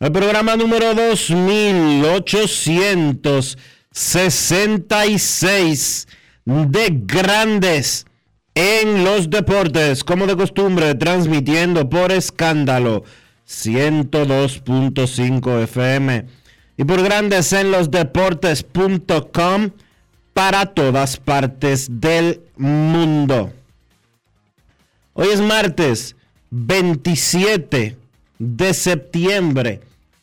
al programa número 2866 de Grandes en los Deportes, como de costumbre, transmitiendo por escándalo 102.5 FM y por Grandes en los Deportes.com para todas partes del mundo. Hoy es martes 27 de septiembre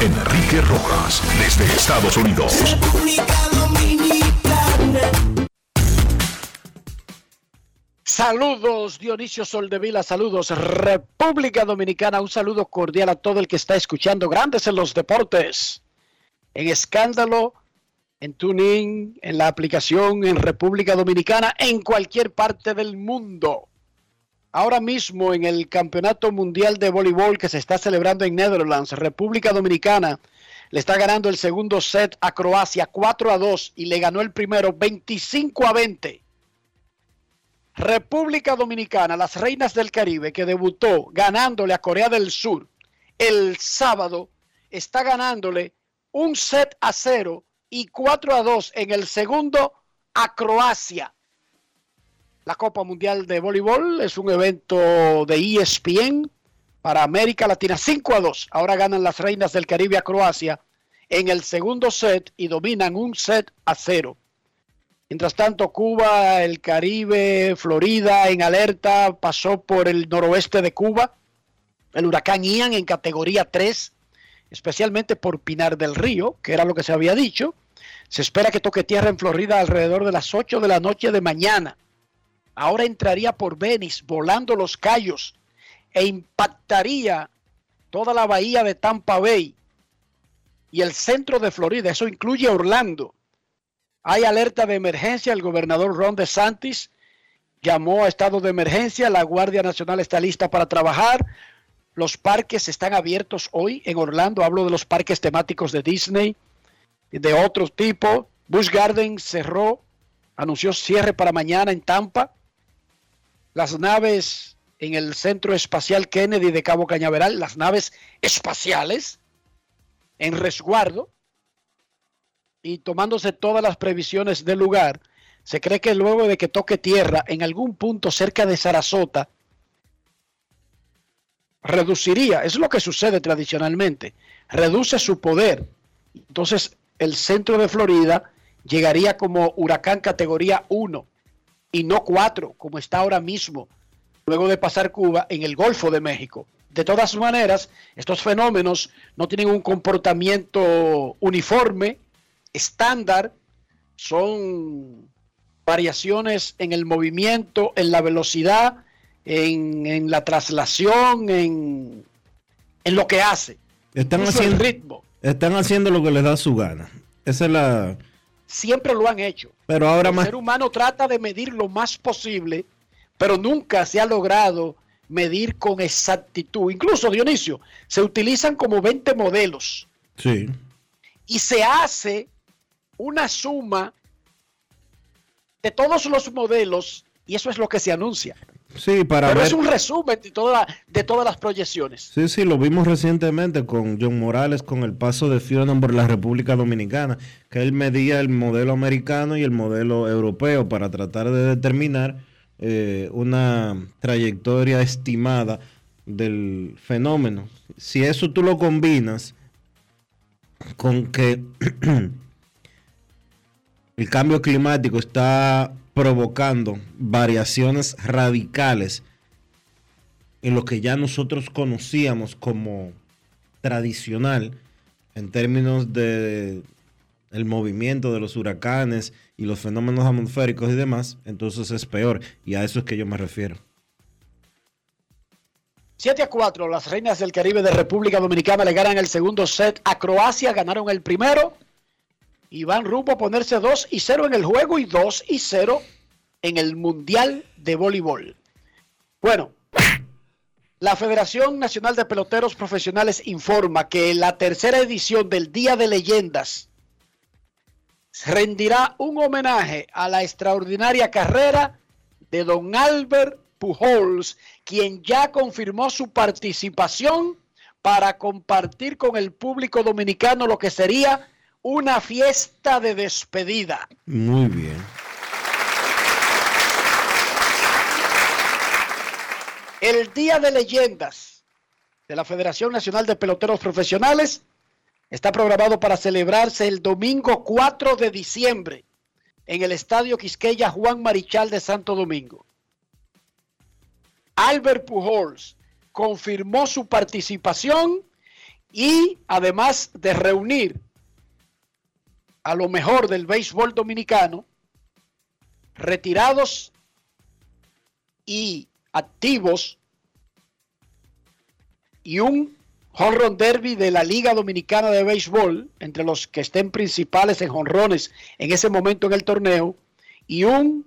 Enrique Rojas, desde Estados Unidos. Saludos Dionisio Soldevila, saludos República Dominicana, un saludo cordial a todo el que está escuchando Grandes en los Deportes, en Escándalo, en TuneIn, en la aplicación en República Dominicana, en cualquier parte del mundo. Ahora mismo en el Campeonato Mundial de Voleibol que se está celebrando en Netherlands, República Dominicana le está ganando el segundo set a Croacia 4 a 2 y le ganó el primero 25 a 20. República Dominicana, las Reinas del Caribe, que debutó ganándole a Corea del Sur el sábado, está ganándole un set a cero y 4 a 2 en el segundo a Croacia. La Copa Mundial de Voleibol es un evento de ESPN para América Latina 5 a 2. Ahora ganan las Reinas del Caribe a Croacia en el segundo set y dominan un set a cero. Mientras tanto, Cuba, el Caribe, Florida en alerta, pasó por el noroeste de Cuba. El huracán Ian en categoría 3, especialmente por Pinar del Río, que era lo que se había dicho. Se espera que toque tierra en Florida alrededor de las 8 de la noche de mañana. Ahora entraría por Venice, volando los callos, e impactaría toda la bahía de Tampa Bay y el centro de Florida. Eso incluye Orlando. Hay alerta de emergencia. El gobernador Ron DeSantis llamó a estado de emergencia. La Guardia Nacional está lista para trabajar. Los parques están abiertos hoy en Orlando. Hablo de los parques temáticos de Disney de otro tipo. Busch Garden cerró, anunció cierre para mañana en Tampa. Las naves en el Centro Espacial Kennedy de Cabo Cañaveral, las naves espaciales en resguardo y tomándose todas las previsiones del lugar, se cree que luego de que toque tierra en algún punto cerca de Sarasota, reduciría, es lo que sucede tradicionalmente, reduce su poder. Entonces el centro de Florida llegaría como huracán categoría 1 y no 4, como está ahora mismo, luego de pasar Cuba en el Golfo de México, De todas maneras, estos fenómenos no tienen un comportamiento uniforme, estándar, son variaciones en el movimiento, en la velocidad, en, la traslación, en, lo que hace. Están haciendo, ritmo. están haciendo lo que les da su gana. Esa es la... Siempre lo han hecho. Pero ahora el ser humano trata de medir lo más posible, pero nunca se ha logrado medir con exactitud. Incluso, Dionisio, se utilizan como 20 modelos. Sí. Y se hace una suma de todos los modelos y eso es lo que se anuncia. Sí, para Pero es un resumen de, toda, de todas las proyecciones. Sí, sí, lo vimos recientemente con John Morales con el paso de Fiona por la República Dominicana, que él medía el modelo americano y el modelo europeo para tratar de determinar eh, una trayectoria estimada del fenómeno. Si eso tú lo combinas con que el cambio climático está provocando variaciones radicales en lo que ya nosotros conocíamos como tradicional en términos de el movimiento de los huracanes y los fenómenos atmosféricos y demás, entonces es peor. Y a eso es que yo me refiero. 7 a 4, las reinas del Caribe de República Dominicana le ganan el segundo set a Croacia, ganaron el primero y rumbo a ponerse 2 y 0 en el juego y 2 y 0 en el Mundial de Voleibol. Bueno, la Federación Nacional de Peloteros Profesionales informa que la tercera edición del Día de Leyendas rendirá un homenaje a la extraordinaria carrera de don Albert Pujols, quien ya confirmó su participación para compartir con el público dominicano lo que sería una fiesta de despedida. Muy bien. El Día de Leyendas de la Federación Nacional de Peloteros Profesionales está programado para celebrarse el domingo 4 de diciembre en el Estadio Quisqueya Juan Marichal de Santo Domingo. Albert Pujols confirmó su participación y además de reunir a lo mejor del béisbol dominicano, retirados y activos, y un honron derby de la Liga Dominicana de Béisbol, entre los que estén principales en honrones en ese momento en el torneo, y un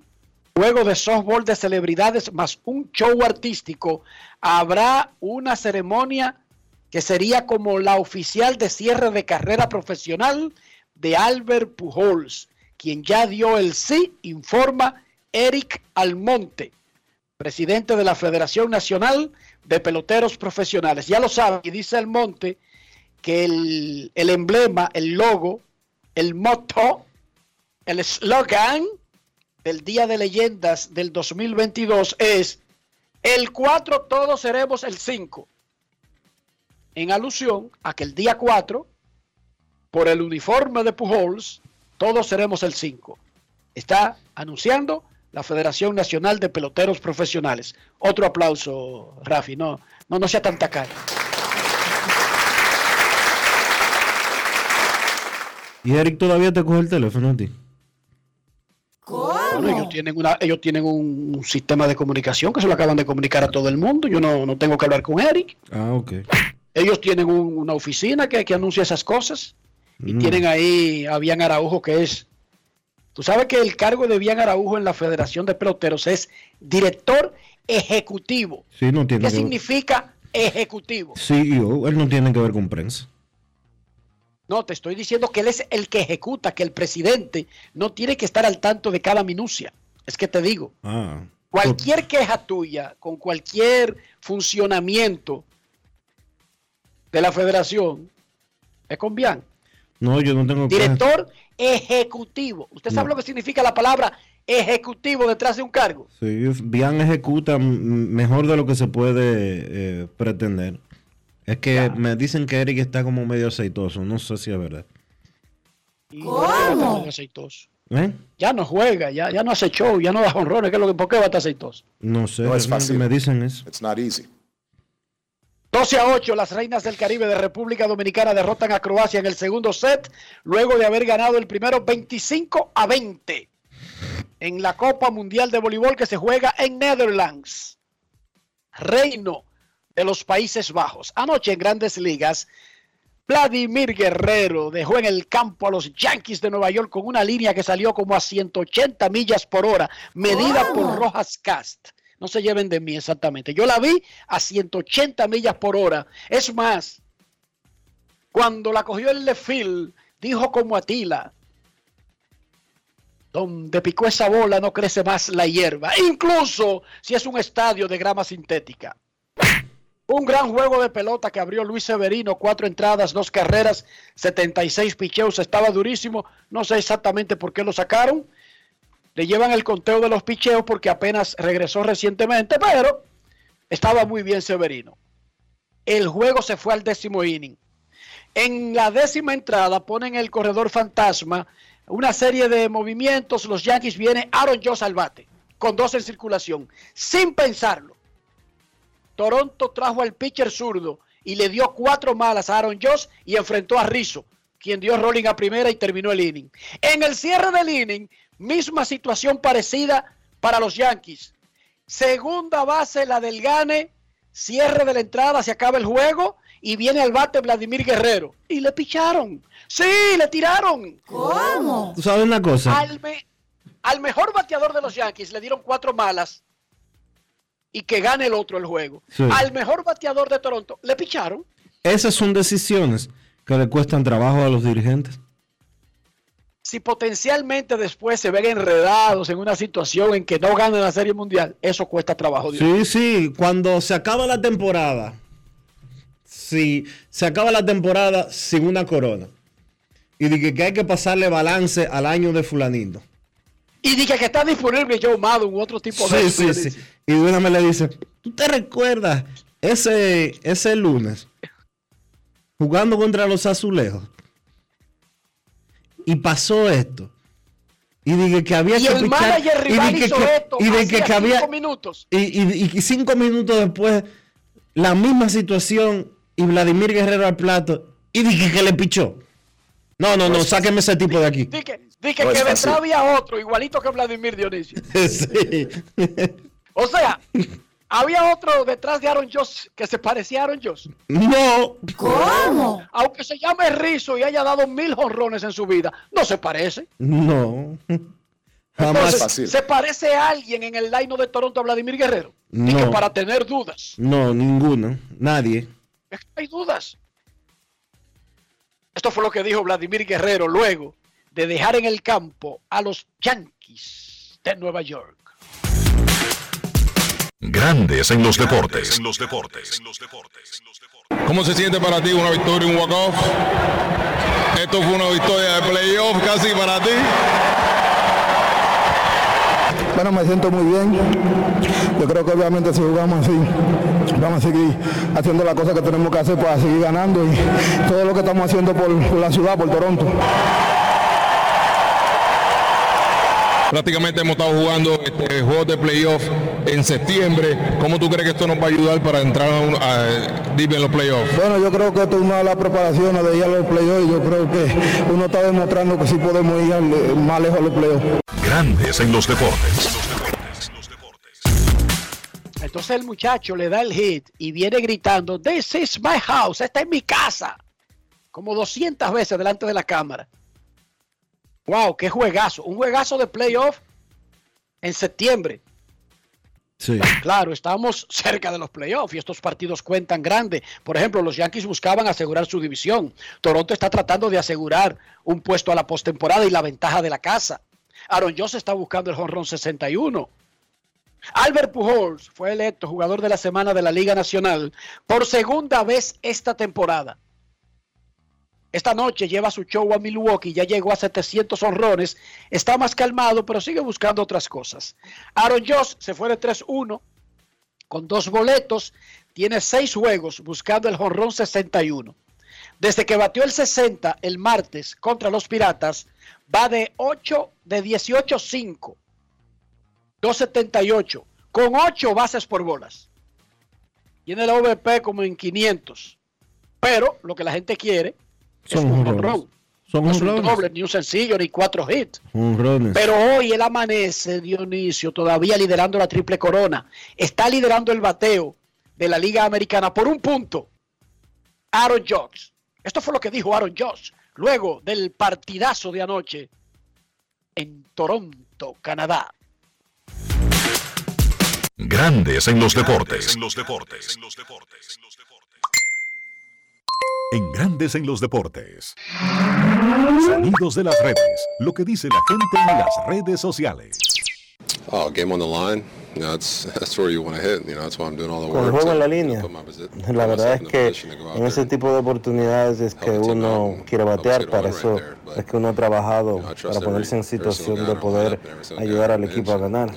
juego de softball de celebridades más un show artístico, habrá una ceremonia que sería como la oficial de cierre de carrera profesional de Albert Pujols, quien ya dio el sí, informa Eric Almonte, presidente de la Federación Nacional de Peloteros Profesionales. Ya lo sabe, y dice Almonte que el, el emblema, el logo, el motto, el slogan del Día de Leyendas del 2022 es el 4 todos seremos el 5. En alusión a que el día 4 por el uniforme de Pujols, todos seremos el 5. Está anunciando la Federación Nacional de Peloteros Profesionales. Otro aplauso, Rafi, no, no, no sea tanta cara. ¿Y Eric todavía te coge el teléfono a ti? ¿Cómo? ellos tienen, una, ellos tienen un, sistema de comunicación que se lo acaban de comunicar a todo el mundo. Yo no, no tengo que hablar con Eric. Ah, ok. Ellos tienen una oficina que, que anuncia esas cosas. Y mm. tienen ahí a Bian Araujo, que es. Tú sabes que el cargo de Bian Araujo en la Federación de Peloteros es director ejecutivo. Sí, no tiene ¿Qué significa ejecutivo? Sí, él no tiene que ver con prensa. No, te estoy diciendo que él es el que ejecuta, que el presidente no tiene que estar al tanto de cada minucia. Es que te digo. Ah, cualquier queja tuya con cualquier funcionamiento de la federación es con Bian. No, yo no tengo Director ejecutivo. ¿Usted sabe lo que significa la palabra ejecutivo detrás de un cargo? Sí, bien ejecuta mejor de lo que se puede eh, pretender. Es que me dicen que Eric está como medio aceitoso. No sé si es verdad. ¿Cómo? Aceitoso. ¿Eh? Ya no juega, ya, ya no hace show, ya no da honrones. ¿Qué es lo que, ¿Por qué va a estar aceitoso? No sé, no es fácil. me dicen eso. It's not easy. 12 a 8, las Reinas del Caribe de República Dominicana derrotan a Croacia en el segundo set, luego de haber ganado el primero 25 a 20 en la Copa Mundial de Voleibol que se juega en Netherlands, reino de los Países Bajos. Anoche en Grandes Ligas, Vladimir Guerrero dejó en el campo a los Yankees de Nueva York con una línea que salió como a 180 millas por hora, medida por Rojas Cast. No se lleven de mí exactamente. Yo la vi a 180 millas por hora. Es más, cuando la cogió el Lefil, dijo como Atila, donde picó esa bola no crece más la hierba, incluso si es un estadio de grama sintética. Un gran juego de pelota que abrió Luis Severino, cuatro entradas, dos carreras, 76 picheos, estaba durísimo. No sé exactamente por qué lo sacaron. Le llevan el conteo de los picheos porque apenas regresó recientemente, pero estaba muy bien Severino. El juego se fue al décimo inning. En la décima entrada ponen el corredor fantasma, una serie de movimientos. Los Yankees viene Aaron Josh al bate, con dos en circulación, sin pensarlo. Toronto trajo al pitcher zurdo y le dio cuatro malas a Aaron Josh y enfrentó a Rizzo, quien dio rolling a primera y terminó el inning. En el cierre del inning, misma situación parecida para los Yankees. Segunda base, la del Gane, cierre de la entrada, se acaba el juego y viene al bate Vladimir Guerrero. Y le picharon. Sí, le tiraron. ¿Cómo? ¿Tú sabes una cosa? Al, me- al mejor bateador de los Yankees le dieron cuatro malas y que gane el otro el juego. Sí. Al mejor bateador de Toronto le picharon. Esas son decisiones que le cuestan trabajo a los dirigentes. Si potencialmente después se ven enredados en una situación en que no ganan la Serie Mundial, eso cuesta trabajo. Sí, sí, cuando se acaba la temporada, si se acaba la temporada sin una corona y dije que hay que pasarle balance al año de fulanito. Y dije que está disponible Joe Maddon u otro tipo de Sí, sí, sí. Y de una vez le dice, ¿tú te recuerdas ese, ese lunes jugando contra los azulejos? Y pasó esto. Y dije que había Y que el pichar- manager y rival hizo que- esto y de que, que había cinco minutos. y, y- y cinco minutos después la misma situación y Vladimir Guerrero al plato y dije que le pichó. No, no, no, sáqueme ese tipo de aquí. Dije, dije No que detrás había otro, igualito que Vladimir Dionisio. Sí. O sea, había otro detrás de Aaron Josh que se parecía a Aaron Josh. No, Aunque se llame Rizzo y haya dado mil jonrones en su vida, no se parece. no. Jamás. Entonces, fácil. ¿se parece a alguien en el line de Toronto a Vladimir Guerrero? Dije No. para tener dudas. No, ninguno. Nadie. Es que hay dudas. Esto fue lo que dijo Vladimir Guerrero luego de dejar en el campo a los Yankees de Nueva York. Grandes en los deportes. En los deportes. ¿Cómo se siente para ti una victoria, un walk-off? Esto fue una victoria de playoff casi para ti. Bueno, me siento muy bien. Yo creo que obviamente si jugamos así, vamos a seguir haciendo las cosas que tenemos que hacer para seguir ganando y todo lo que estamos haciendo por, por la ciudad, por Toronto. Prácticamente hemos estado jugando este, juegos de playoff en septiembre. ¿Cómo tú crees que esto nos va a ayudar para entrar a, un- a- deep en los playoffs? Bueno, yo creo que esto es una de las preparaciones de ir a los playoffs y yo creo que uno está demostrando que sí podemos ir más lejos a los playoffs. Grandes en los deportes. Entonces el muchacho le da el hit y viene gritando, This is my house, esta es mi casa. Como 200 veces delante de la cámara. Wow, qué juegazo. Un juegazo de playoff en septiembre. Sí. Claro, estamos cerca de los playoffs y estos partidos cuentan grande. Por ejemplo, los Yankees buscaban asegurar su división. Toronto está tratando de asegurar un puesto a la postemporada y la ventaja de la casa. Aaron Josh está buscando el jonrón 61. Albert Pujols fue electo jugador de la semana de la Liga Nacional por segunda vez esta temporada. Esta noche lleva su show a Milwaukee, ya llegó a 700 honrones, está más calmado, pero sigue buscando otras cosas. Aaron Josh se fue de 3-1 con dos boletos, tiene seis juegos buscando el jonrón 61. Desde que batió el 60 el martes contra los Piratas, va de 8 de 18-5, 278, con 8 bases por bolas. Tiene el OVP como en 500. Pero lo que la gente quiere es Son un jonrón. Son No es un doble, ni un sencillo, ni cuatro hits. Pero hoy él amanece, Dionisio, todavía liderando la triple corona. Está liderando el bateo de la Liga Americana por un punto. Aaron Judge. Esto fue lo que dijo Aaron Judge luego del partidazo de anoche en Toronto, Canadá. Grandes en los deportes. En Grandes en los deportes. Sonidos de las redes. Lo que dice la gente en las redes sociales. Oh, game on the line. You know, that's that's where you want to hit. You know, that's why I'm doing all the Con el work. juego en la línea, la verdad es que en ese tipo de oportunidades es que uno quiere batear, para eso es que uno ha trabajado para ponerse en situación de poder ayudar al equipo a ganar.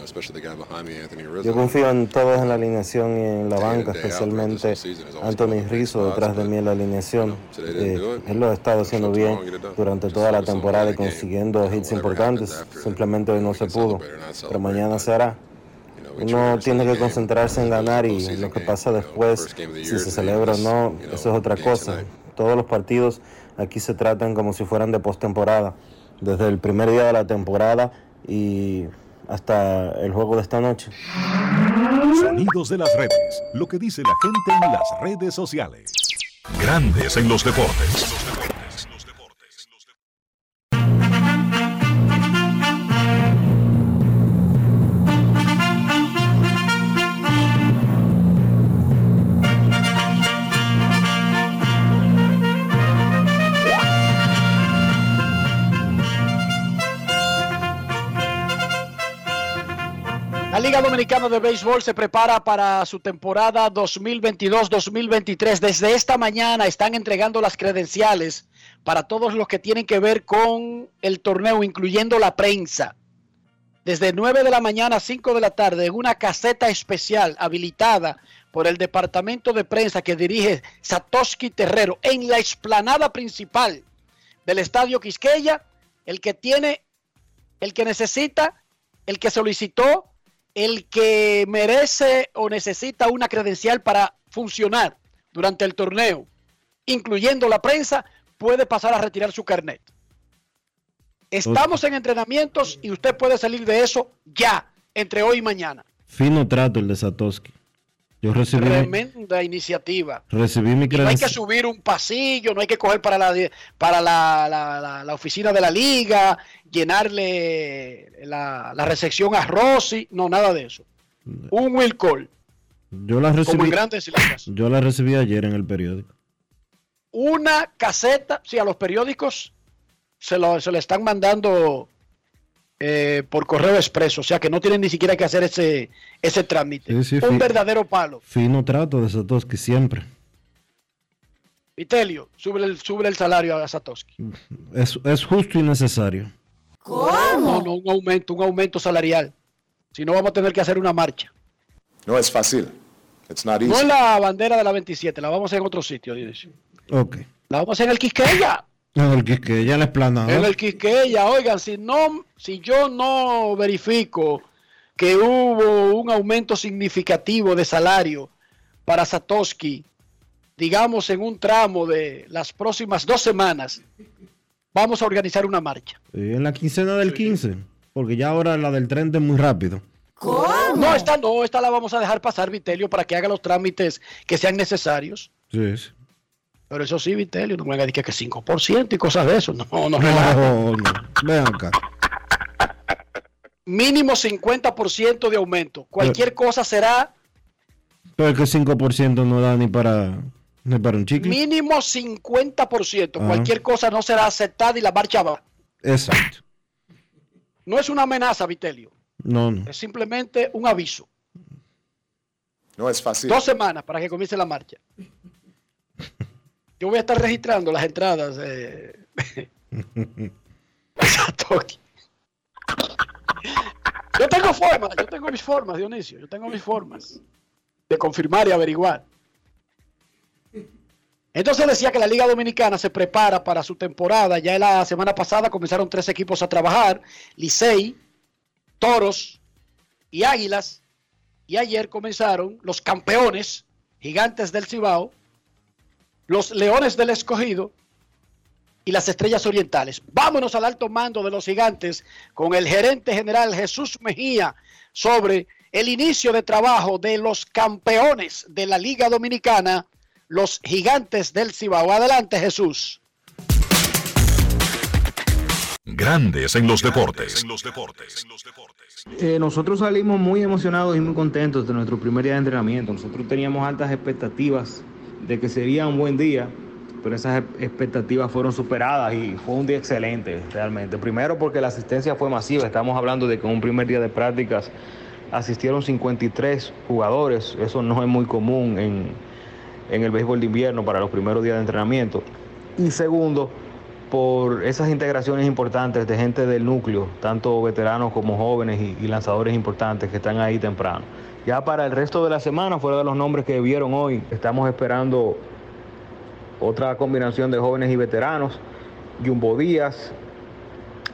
Yo confío en todos en la alineación y en la banca, especialmente Anthony Rizzo detrás de mí en la alineación. Eh, él lo ha estado haciendo bien durante toda la temporada y consiguiendo hits importantes. Simplemente hoy no se pudo, pero mañana se hará. you know, we treat Uno tiene que concentrarse en ganar y lo que pasa después, si se celebra o no, eso es otra cosa. Todos los partidos aquí se tratan como si fueran de postemporada, desde el primer día de la temporada y hasta el juego de esta noche. Sonidos de las redes. Lo que dice la gente en las redes sociales. Grandes en los deportes. Liga Dominicana de Béisbol se prepara para su temporada 2022-2023. Desde esta mañana están entregando las credenciales para todos los que tienen que ver con el torneo, incluyendo la prensa. Desde 9 de la mañana a 5 de la tarde, en una caseta especial habilitada por el departamento de prensa que dirige Satoshi Terrero en la explanada principal del Estadio Quisqueya, el que tiene, el que necesita, el que solicitó, el que merece o necesita una credencial para funcionar durante el torneo, incluyendo la prensa, puede pasar a retirar su carnet. Estamos en entrenamientos y usted puede salir de eso ya, entre hoy y mañana. Fino trato el de Satoshi. Yo recibí, mi- Tremenda iniciativa. recibí mi Y no hay que credencial. subir un pasillo, no hay que coger para la para la, la- la- la oficina de la liga, llenarle la, la recepción a Rossi, no, nada de eso. Un will call, Yo la como recibí, en grandes ligas. yo la recibí ayer en el periódico. Una caseta, sí, a los periódicos se, lo, se le están mandando eh, por correo expreso, o sea que no tienen ni siquiera que hacer ese, ese trámite. Sí, sí, Un verdadero palo. Fino trato de Satoshi siempre. Vitelio, sube el, sube el salario a Satoshi. Es, es justo y necesario. No, no, un aumento, un aumento salarial. Si no, vamos a tener que hacer una marcha. No es fácil. It's not easy. No la bandera de la 27, la vamos a hacer en otro sitio, Dionisio. Ok. La vamos a hacer en el Quisqueya. No, el que, que ya la explanada. En el Quisqueya, oigan, si no, si yo no verifico que hubo un aumento significativo de salario para Satoshi, digamos en un tramo de las próximas dos semanas, vamos a organizar una marcha. Sí, en la quincena del 15. Porque ya ahora la del 30 es muy rápido. No, esta no, esta la vamos a dejar pasar, Vitelio, para que haga los trámites que sean necesarios. Sí, sí. Pero eso sí, Vitelio, no me venga a decir que 5% y cosas de eso. No, no relaje. No, no. Ven acá. Mínimo 50% de aumento. Cualquier cosa será Pero es que 5% no da ni para, ni para un chicle. mínimo 50%. Ajá. Cualquier cosa no será aceptada y la marcha va. Exacto. No es una amenaza, Vitelio. No, no. Es simplemente un aviso. No es fácil. Dos semanas para que comience la marcha. Yo voy a estar registrando las entradas. Eh... Yo tengo formas, yo tengo mis formas, Dionisio. Yo tengo mis formas de confirmar y averiguar. Entonces decía que la Liga Dominicana se prepara para su temporada. Ya la semana pasada comenzaron tres equipos a trabajar: Licey, Toros y Águilas. Y ayer comenzaron los campeones Gigantes del Cibao, los Leones del Escogido y las Estrellas Orientales. Vámonos al alto mando de los Gigantes con el gerente general Jesús Mejía sobre el inicio de trabajo de los campeones de la Liga Dominicana, los Gigantes del Cibao. Adelante, Jesús. Grandes en los deportes. Eh, nosotros salimos muy emocionados y muy contentos de nuestro primer día de entrenamiento. Nosotros teníamos altas expectativas de que sería un buen día, pero esas expectativas fueron superadas y fue un día excelente realmente. Primero porque la asistencia fue masiva. Estamos hablando de que en un primer día de prácticas asistieron 53 jugadores. Eso no es muy común en, en el béisbol de invierno para los primeros días de entrenamiento. Y segundo, por esas integraciones importantes de gente del núcleo, tanto veteranos como jóvenes y, lanzadores importantes que están ahí temprano. Ya para el resto de la semana, fuera de los nombres que vieron hoy, estamos esperando otra combinación de jóvenes y veteranos. Jumbo Díaz,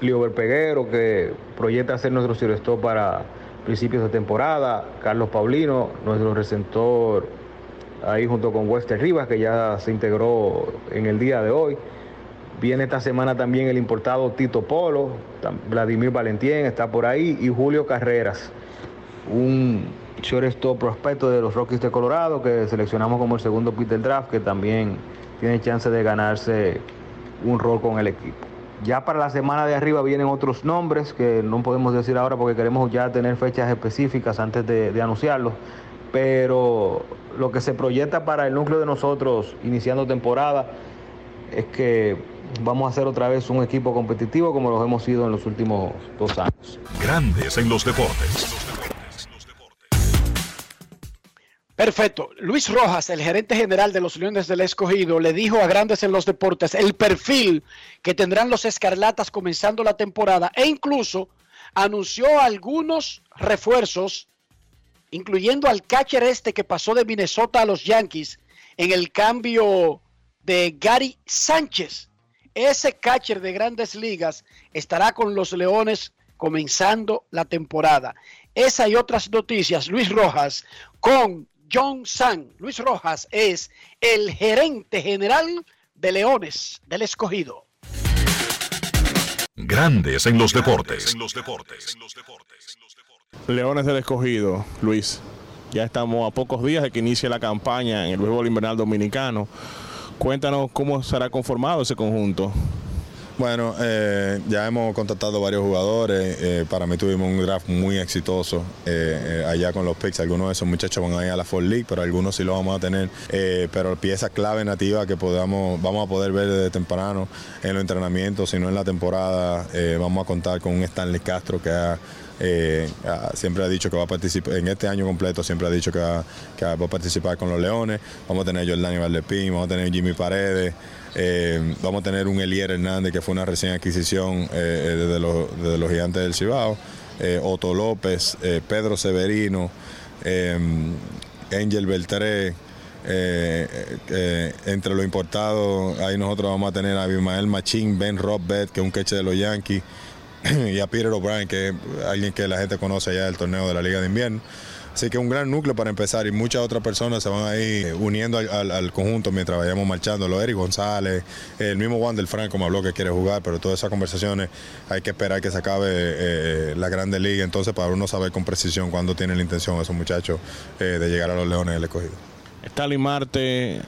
Leo Peguero, que proyecta ser nuestro director para principios de temporada. Carlos Paulino, nuestro receptor ahí junto con Wester Rivas, que ya se integró en el día de hoy. Viene esta semana también el importado Tito Polo, Vladimir Valentien está por ahí y Julio Carreras, un shortstop prospecto de los Rockies de Colorado que seleccionamos como el segundo pit del draft que también tiene chance de ganarse un rol con el equipo. Ya para la semana de arriba vienen otros nombres que no podemos decir ahora porque queremos ya tener fechas específicas antes de, de anunciarlos, pero lo que se proyecta para el núcleo de nosotros iniciando temporada es que vamos a hacer otra vez un equipo competitivo como lo hemos sido en los últimos dos años. Grandes en los deportes. Perfecto. Luis Rojas, el gerente general de los Leones del Escogido, le dijo a Grandes en los Deportes el perfil que tendrán los Escarlatas comenzando la temporada e incluso anunció algunos refuerzos, incluyendo al catcher este que pasó de Minnesota a los Yankees en el cambio de Gary Sánchez. Ese catcher de grandes ligas estará con los Leones comenzando la temporada. Esa y otras noticias, Luis Rojas con John San. Luis Rojas es el gerente general de Leones del Escogido. Grandes en los deportes. Leones del Escogido, Luis. Ya estamos a pocos días de que inicie la campaña en el béisbol invernal dominicano. Cuéntanos cómo será conformado ese conjunto. Bueno, eh, ya hemos contactado varios jugadores. Eh, para mí tuvimos un draft muy exitoso eh, allá con los picks. Algunos de esos muchachos van a ir a la Fall League, pero algunos sí lo vamos a tener. pero piezas clave nativas que podamos, vamos a poder ver desde temprano en los entrenamientos, si no en la temporada, vamos a contar con un Stanley Castro que ha eh, siempre ha dicho que va a participar, en este año completo siempre ha dicho que va, a participar con los Leones. Vamos a tener Jordani Valdepín, vamos a tener Jimmy Paredes, eh, vamos a tener un Elier Hernández que fue una recién adquisición eh, desde, los, gigantes del Cibao, Otto López, Pedro Severino, Angel Beltré. entre los importados, ahí nosotros vamos a tener a Abimael Machín, Ben Robbett, que es un queche de los Yankees, y a Peter O'Brien, que es alguien que la gente conoce ya del torneo de la Liga de Invierno. Así que un gran núcleo para empezar y muchas otras personas se van a ir uniendo al, conjunto mientras vayamos marchando. Lo Eric González, el mismo Juan del Franco me habló que quiere jugar, pero todas esas conversaciones hay que esperar que se acabe eh, la Grande Liga, entonces para uno saber con precisión cuándo tienen la intención esos muchachos eh, de llegar a los Leones del Escogido. Stalin Marte, en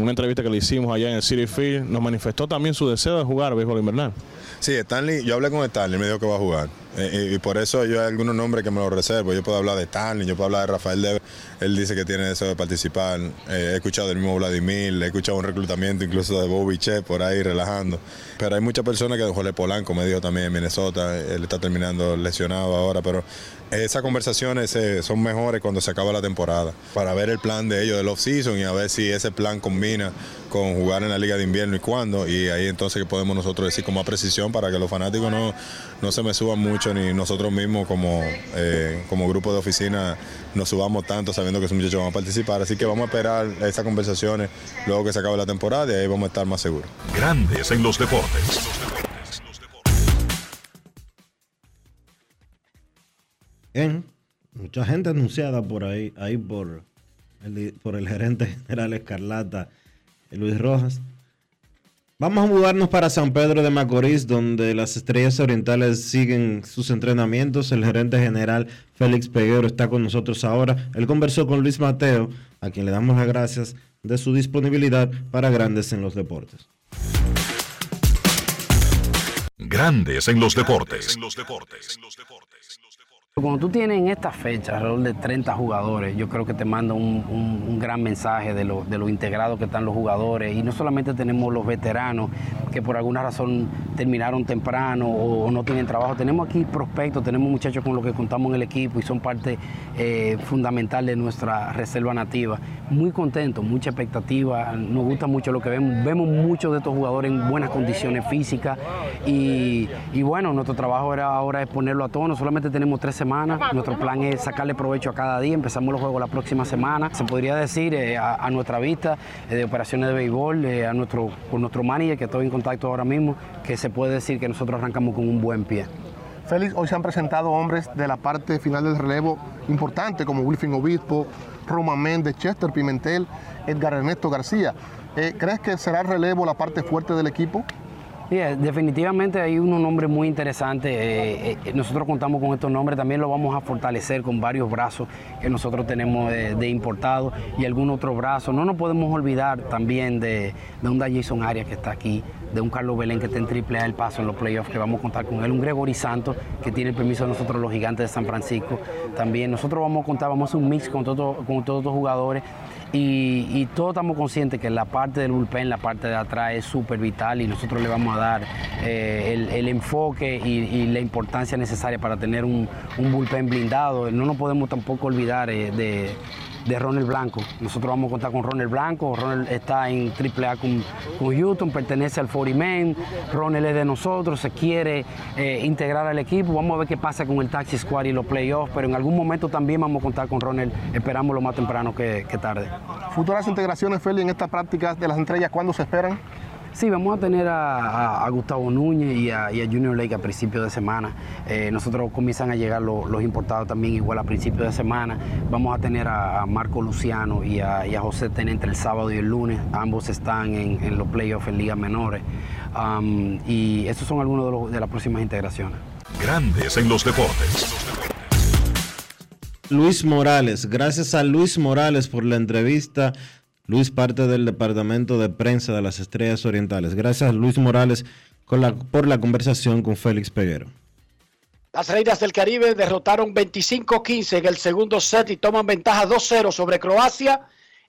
una entrevista que le hicimos allá en el City Field, nos manifestó también su deseo de jugar béisbol invernal. Sí, Stanley, yo hablé con Stanley, me dijo que va a jugar. Eh, y, por eso yo hay algunos nombres que me los reservo. Yo puedo hablar de Stanley, yo puedo hablar de Rafael Debe. Él dice que tiene deseo de participar. Eh, he escuchado del mismo Vladimir, he escuchado un reclutamiento incluso de Bobby Che por ahí relajando. Pero hay muchas personas que Jorge Polanco me dijo también en Minnesota, él está terminando lesionado ahora, pero esas conversaciones eh, son mejores cuando se acaba la temporada, para ver el plan de ellos del off-season y a ver si ese plan combina con jugar en la liga de invierno y cuándo, y ahí entonces que podemos nosotros decir con más precisión para que los fanáticos no, no se me suban mucho, ni nosotros mismos como, eh, como grupo de oficina nos subamos tanto sabiendo que esos muchachos van a participar. Así que vamos a esperar esas conversaciones luego que se acabe la temporada y ahí vamos a estar más seguros. Grandes en los deportes. Bien, mucha gente anunciada por ahí, ahí por el- por el gerente general Escarlata, Luis Rojas. Vamos a mudarnos para San Pedro de Macorís, donde las estrellas orientales siguen sus entrenamientos. El gerente general Félix Peguero está con nosotros ahora. Él conversó con Luis Mateo, a quien le damos las gracias de su disponibilidad para Grandes en los Deportes. Grandes en los deportes. Cuando tú tienes en esta fecha alrededor de 30 jugadores, yo creo que te manda un, un- un gran mensaje de lo, de lo integrados que están los jugadores. Y no solamente tenemos los veteranos que por alguna razón terminaron temprano o, no tienen trabajo, tenemos aquí prospectos, tenemos muchachos con los que contamos en el equipo y son parte eh, fundamental de nuestra reserva nativa. Muy contentos, mucha expectativa, nos gusta mucho lo que vemos. Vemos muchos de estos jugadores en buenas condiciones físicas y, y bueno, nuestro trabajo era ahora es ponerlo a tono. Solamente tenemos tres semanas. Nuestro plan es sacarle provecho a cada día. Empezamos los juegos la próxima semana. Se podría decir eh, a, a nuestra vista eh, de operaciones de béisbol, eh, a nuestro, con nuestro manager que estoy en contacto ahora mismo, que se puede decir que nosotros arrancamos con un buen pie. Félix, hoy se han presentado hombres de la parte final del relevo importante como Wilfin Obispo, Roma Méndez, Chester Pimentel, Edgar Ernesto García. Eh, ¿Crees que será el relevo la parte fuerte del equipo? Definitivamente hay unos nombres muy interesantes. eh, eh, nosotros contamos con estos nombres, también lo vamos a fortalecer con varios brazos que nosotros tenemos de, importados y algún otro brazo. No nos podemos olvidar también de, un Jason Arias que está aquí, de un Carlos Belén que está en triple A el paso en los playoffs, que vamos a contar con él, un Gregory Santos que tiene el permiso de nosotros los gigantes de San Francisco. También nosotros vamos a contar, vamos a hacer un mix con, todo- con todos estos jugadores. Y, y todos estamos conscientes que la parte del bullpen, la parte de atrás es súper vital y nosotros le vamos a dar eh, el, enfoque y, la importancia necesaria para tener un, un bullpen blindado. No nos podemos tampoco olvidar eh, de, de Ronald Blanco. Nosotros vamos a contar con Ronald Blanco. Ronald está en AAA con, con Houston, pertenece al 40 Man. Ronald es de nosotros, se quiere eh, integrar al equipo. Vamos a ver qué pasa con el Taxi Squad y los playoffs, pero en algún momento también vamos a contar con Ronald. Esperamos lo más temprano que, que tarde. Futuras integraciones, Félix, en estas prácticas de las estrellas, ¿cuándo se esperan? Sí, vamos a tener a, a- a Gustavo Núñez y a, y a Junior Lake a principios de semana. Eh, nosotros comienzan a llegar lo- los importados también igual a principios de semana. Vamos a tener a, a Marco Luciano y a, y a José Tenente el sábado y el lunes. Ambos están en, en los playoffs en ligas menores. Um, y estos son algunos de, los- de las próximas integraciones. Grandes en los deportes. Luis Morales, gracias a Luis Morales por la entrevista. Luis, parte del departamento de prensa de las Estrellas Orientales. Gracias, Luis Morales, por la conversación con Félix Peguero. Las Reinas del Caribe derrotaron 25-15 en el segundo set y toman ventaja 2-0 sobre Croacia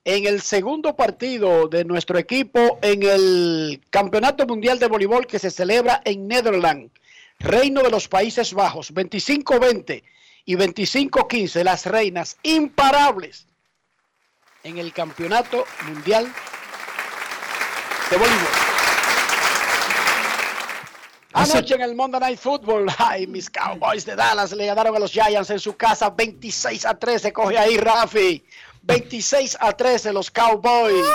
en el segundo partido de nuestro equipo en el Campeonato Mundial de Voleibol que se celebra en Netherlands, Reino de los Países Bajos, 25-20 y 25-15, las Reinas imparables en el Campeonato Mundial de Voleibol. Anoche en el Monday Night Football, ay, mis Cowboys de Dallas le ganaron a los Giants en su casa 26 a 13. Coge ahí, Rafi. 26 a 13 los Cowboys.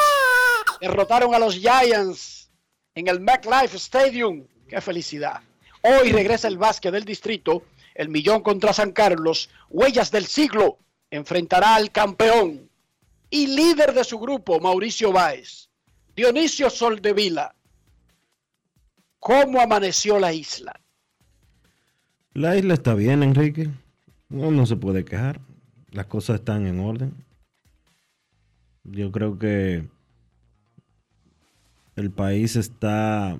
Derrotaron a los Giants en el MetLife Stadium. Qué felicidad. Hoy regresa el básquet del distrito. El millón contra San Carlos. Huellas del siglo. Enfrentará al campeón y líder de su grupo, Mauricio Báez. Dionisio Soldevila. ¿Cómo amaneció la isla? La isla está bien, Enrique. No, no se puede quejar. Las cosas están en orden. Yo creo que el país está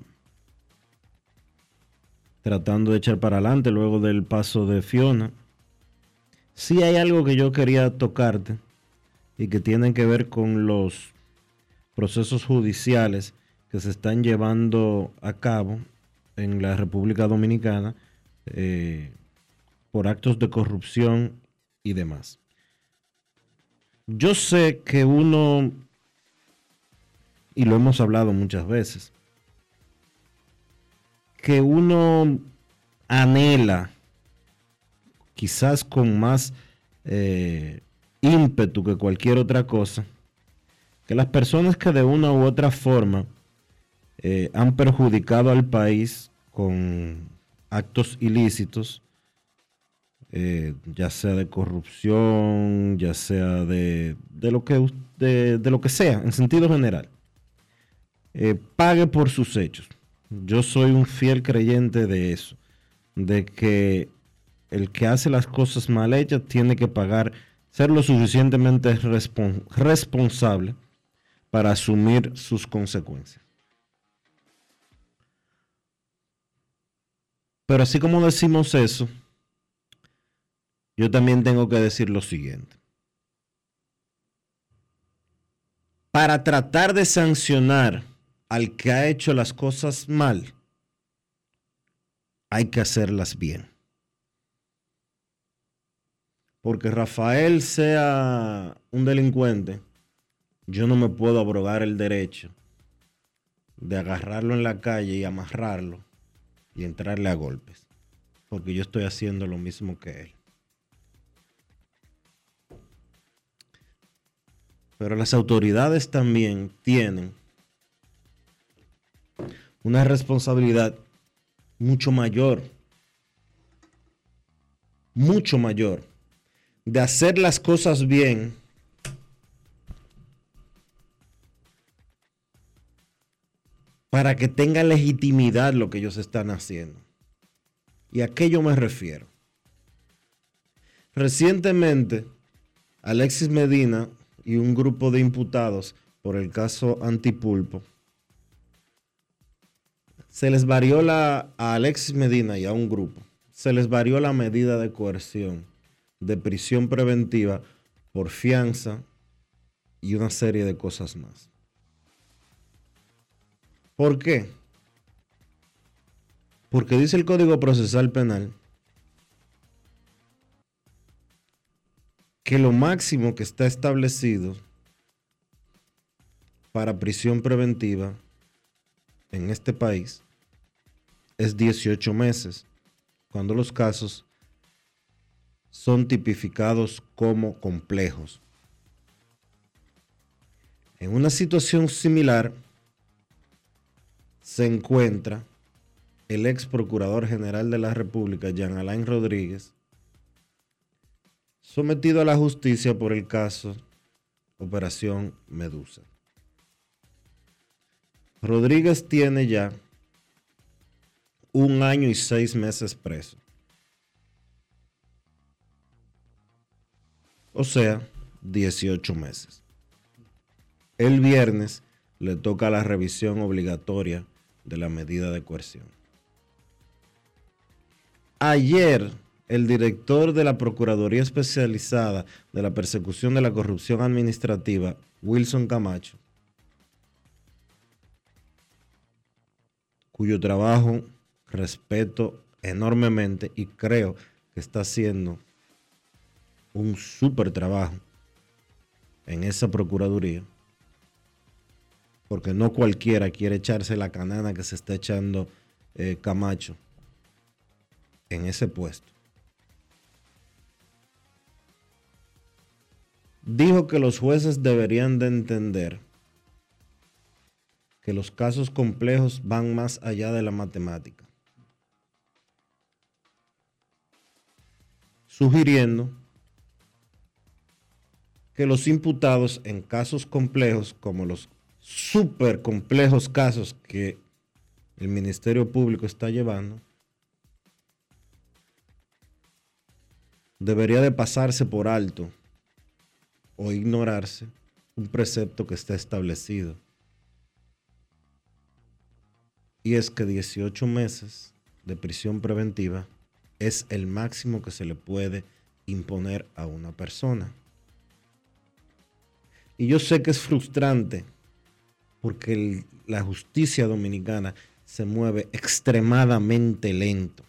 tratando de echar para adelante luego del paso de Fiona. Sí hay algo que yo quería tocarte y que tienen que ver con los procesos judiciales que se están llevando a cabo en la República Dominicana eh, por actos de corrupción y demás. Yo sé que uno, y lo hemos hablado muchas veces, que uno anhela, quizás con más eh, ímpetu que cualquier otra cosa, que las personas que de una u otra forma eh, han perjudicado al país con actos ilícitos, eh, ya sea de corrupción, ya sea de, de lo, que, de lo que sea, en sentido general, eh, pague por sus hechos. Yo soy un fiel creyente de eso, de que el que hace las cosas mal hechas tiene que pagar, ser lo suficientemente respon- responsable para asumir sus consecuencias. Pero así como decimos eso, yo también tengo que decir lo siguiente. Para tratar de sancionar al que ha hecho las cosas mal, hay que hacerlas bien. Porque Rafael sea un delincuente, yo no me puedo abrogar el derecho de agarrarlo en la calle y amarrarlo y entrarle a golpes. Porque yo estoy haciendo lo mismo que él. Pero las autoridades también tienen una responsabilidad mucho mayor, mucho mayor, de hacer las cosas bien para que tenga legitimidad lo que ellos están haciendo. ¿Y a qué yo me refiero? Recientemente, Alexis Medina y un grupo de imputados por el caso Antipulpo, se les varió la, a Alexis Medina y a un grupo, se les varió la medida de coerción de prisión preventiva por fianza y una serie de cosas más. ¿Por qué? Porque dice el Código Procesal Penal que lo máximo que está establecido para prisión preventiva en este país es 18 meses, cuando los casos son tipificados como complejos. En una situación similar se encuentra el ex procurador general de la República, Jean Alain Rodríguez, sometido a la justicia por el caso Operación Medusa. Rodríguez tiene ya un año y seis meses preso. O sea, 18 meses. El viernes le toca la revisión obligatoria de la medida de coerción. Ayer, el director de la Procuraduría Especializada de la Persecución de la Corrupción Administrativa, Wilson Camacho, cuyo trabajo respeto enormemente y creo que está haciendo un súper trabajo en esa Procuraduría, porque no cualquiera quiere echarse la canana que se está echando eh, Camacho en ese puesto. Dijo que los jueces deberían de entender que los casos complejos van más allá de la matemática, sugiriendo que los imputados en casos complejos, como los súper complejos casos que el Ministerio Público está llevando, debería de pasarse por alto o ignorarse un precepto que está establecido. Y es que 18 meses de prisión preventiva es el máximo que se le puede imponer a una persona. Y yo sé que es frustrante porque la justicia dominicana se mueve extremadamente lento.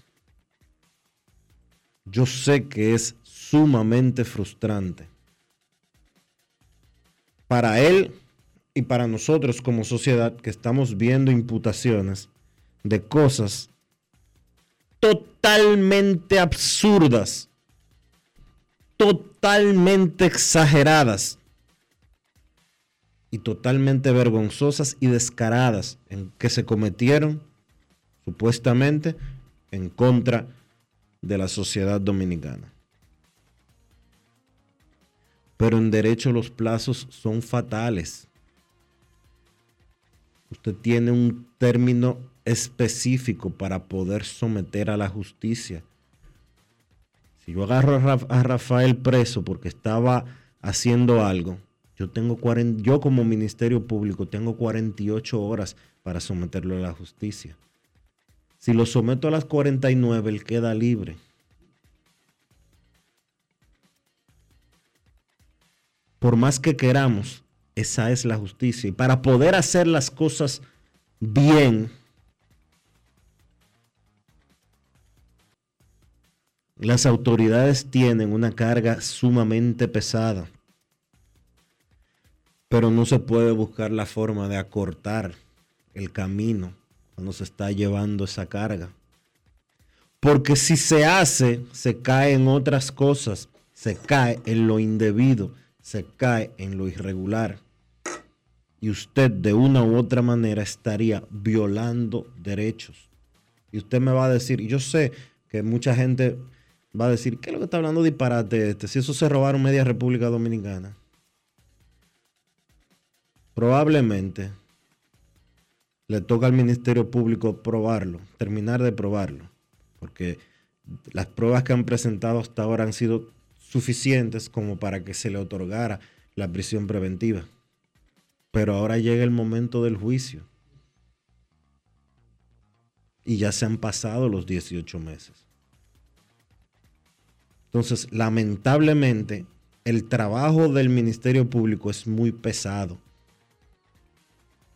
Yo sé que es sumamente frustrante para él y para nosotros como sociedad que estamos viendo imputaciones de cosas totalmente absurdas, totalmente exageradas y totalmente vergonzosas y descaradas en que se cometieron supuestamente en contra de la sociedad dominicana. Pero en derecho los plazos son fatales. Usted tiene un término específico para poder someter a la justicia. Si yo agarro a, Ra- a Rafael preso porque estaba haciendo algo, yo tengo 40 yo como Ministerio Público tengo 48 horas para someterlo a la justicia. Si lo someto a las 49, él queda libre. Por más que queramos, esa es la justicia. Y para poder hacer las cosas bien, las autoridades tienen una carga sumamente pesada. Pero no se puede buscar la forma de acortar el camino cuando se está llevando esa carga. Porque si se hace, se cae en otras cosas, se cae en lo indebido, se cae en lo irregular. Y usted de una u otra manera estaría violando derechos. Y usted me va a decir, yo sé que mucha gente va a decir, ¿qué es lo que está hablando disparate este? Si eso se robaron media República Dominicana. Probablemente le toca al Ministerio Público probarlo, terminar de probarlo, porque las pruebas que han presentado hasta ahora han sido suficientes como para que se le otorgara la prisión preventiva. Pero ahora llega el momento del juicio. Y ya se han pasado los 18 meses. Entonces, lamentablemente, el trabajo del Ministerio Público es muy pesado.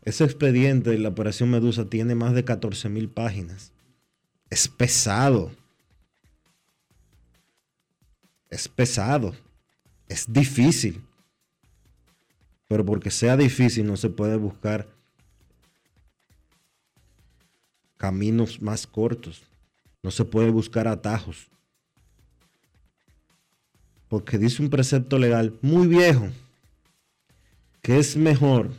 Ese expediente de la Operación Medusa tiene más de 14 mil páginas. Es pesado. Es pesado. Es difícil. Pero porque sea difícil no se puede buscar caminos más cortos. No se puede buscar atajos. Porque dice un precepto legal muy viejo que es mejor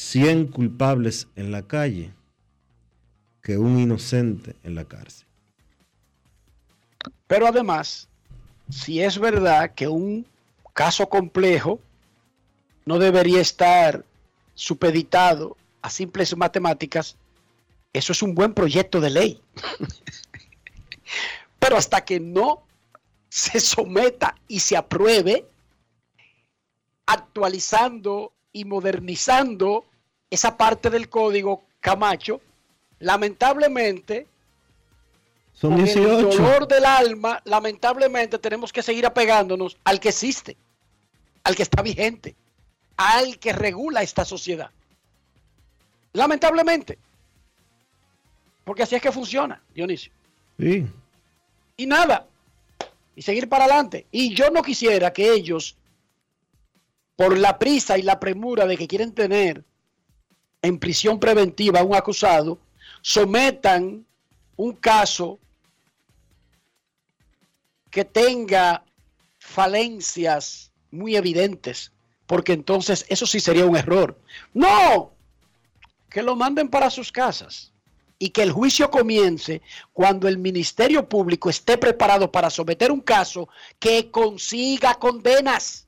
100 culpables en la calle que un inocente en la cárcel. Pero además, si es verdad que un caso complejo no debería estar supeditado a simples matemáticas, eso es un buen proyecto de ley. Pero hasta que no se someta y se apruebe, actualizando y modernizando esa parte del código Camacho, lamentablemente, Son con el 18. dolor del alma, lamentablemente tenemos que seguir apegándonos al que existe, al que está vigente, al que regula esta sociedad. Lamentablemente. Porque así es que funciona, Dionisio. Sí. Y nada. Y seguir para adelante. Y yo no quisiera que ellos, por la prisa y la premura de que quieren tener en prisión preventiva a un acusado, sometan un caso que tenga falencias muy evidentes, porque entonces eso sí sería un error. No, que lo manden para sus casas y que el juicio comience cuando el Ministerio Público esté preparado para someter un caso que consiga condenas.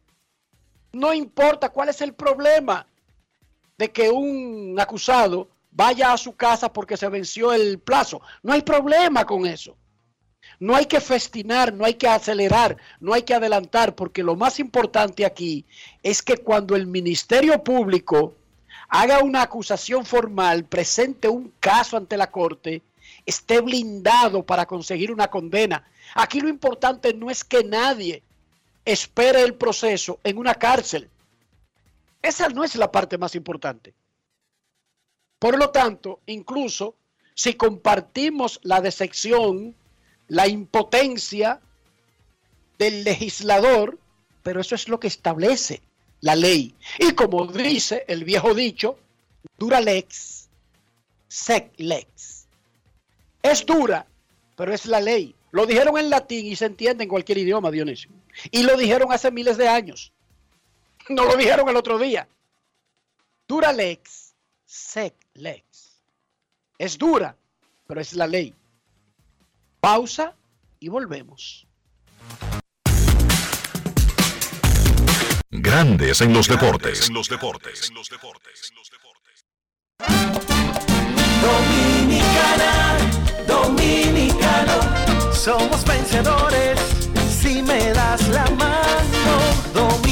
No importa cuál es el problema de que un acusado vaya a su casa porque se venció el plazo. No hay problema con eso. No hay que festinar, no hay que acelerar, no hay que adelantar, porque lo más importante aquí es que cuando el Ministerio Público haga una acusación formal, presente un caso ante la Corte, esté blindado para conseguir una condena. Aquí lo importante no es que nadie espere el proceso en una cárcel. Esa no es la parte más importante. Por lo tanto, incluso si compartimos la decepción, la impotencia del legislador, pero eso es lo que establece la ley. Y como dice el viejo dicho, dura lex, sec lex. Es dura, pero es la ley. Lo dijeron en latín y se entiende en cualquier idioma, Dionisio. Y lo dijeron hace miles de años. No lo dijeron el otro día. Dura lex, sec lex. Es dura, pero es la ley. Pausa y volvemos. Grandes en los deportes. En los deportes. Dominicana, dominicano, somos vencedores si me das la mano. Dominicano,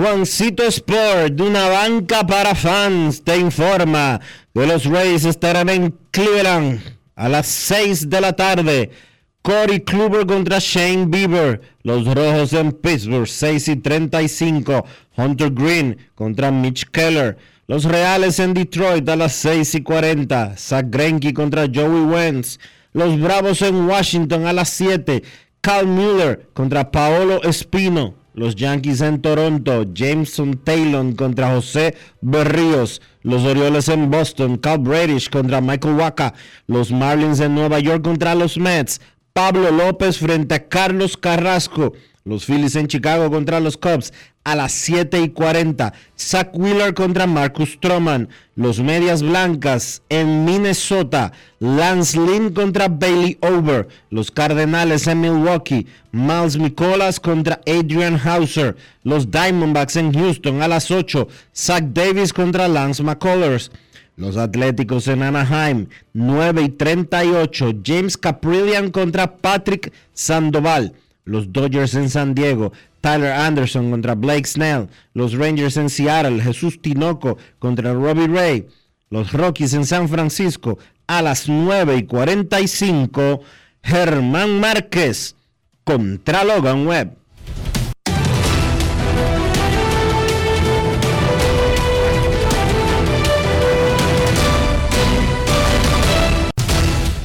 Juancito Sport, de una banca para fans, te informa que los Rays estarán en Cleveland a las 6 de la tarde. Corey Kluber contra Shane Bieber. Los Rojos en Pittsburgh, 6 y 35. Hunter Green contra Mitch Keller. Los Reales en Detroit a las 6 y 40. Zach Greinke contra Joey Wentz. Los Bravos en Washington a las 7. Cal Mueller contra Paolo Espino. Los Yankees en Toronto, Jameson Taylor contra José Berríos. Los Orioles en Boston, Cal Bradish contra Michael Waka. Los Marlins en Nueva York contra los Mets. Pablo López frente a Carlos Carrasco. Los Phillies en Chicago contra los Cubs a las 7 y 40. Zach Wheeler contra Marcus Stroman. Los Medias Blancas en Minnesota. Lance Lynn contra Bailey Over. Los Cardenales en Milwaukee. Miles Nicolas contra Adrian Hauser. Los Diamondbacks en Houston a las 8. Zach Davis contra Lance McCullers. Los Atléticos en Anaheim, 9 y 38. James Caprillian contra Patrick Sandoval. Los Dodgers en San Diego, Tyler Anderson contra Blake Snell. Los Rangers en Seattle, Jesús Tinoco contra Robbie Ray. Los Rockies en San Francisco a las 9 y 45. Germán Márquez contra Logan Webb.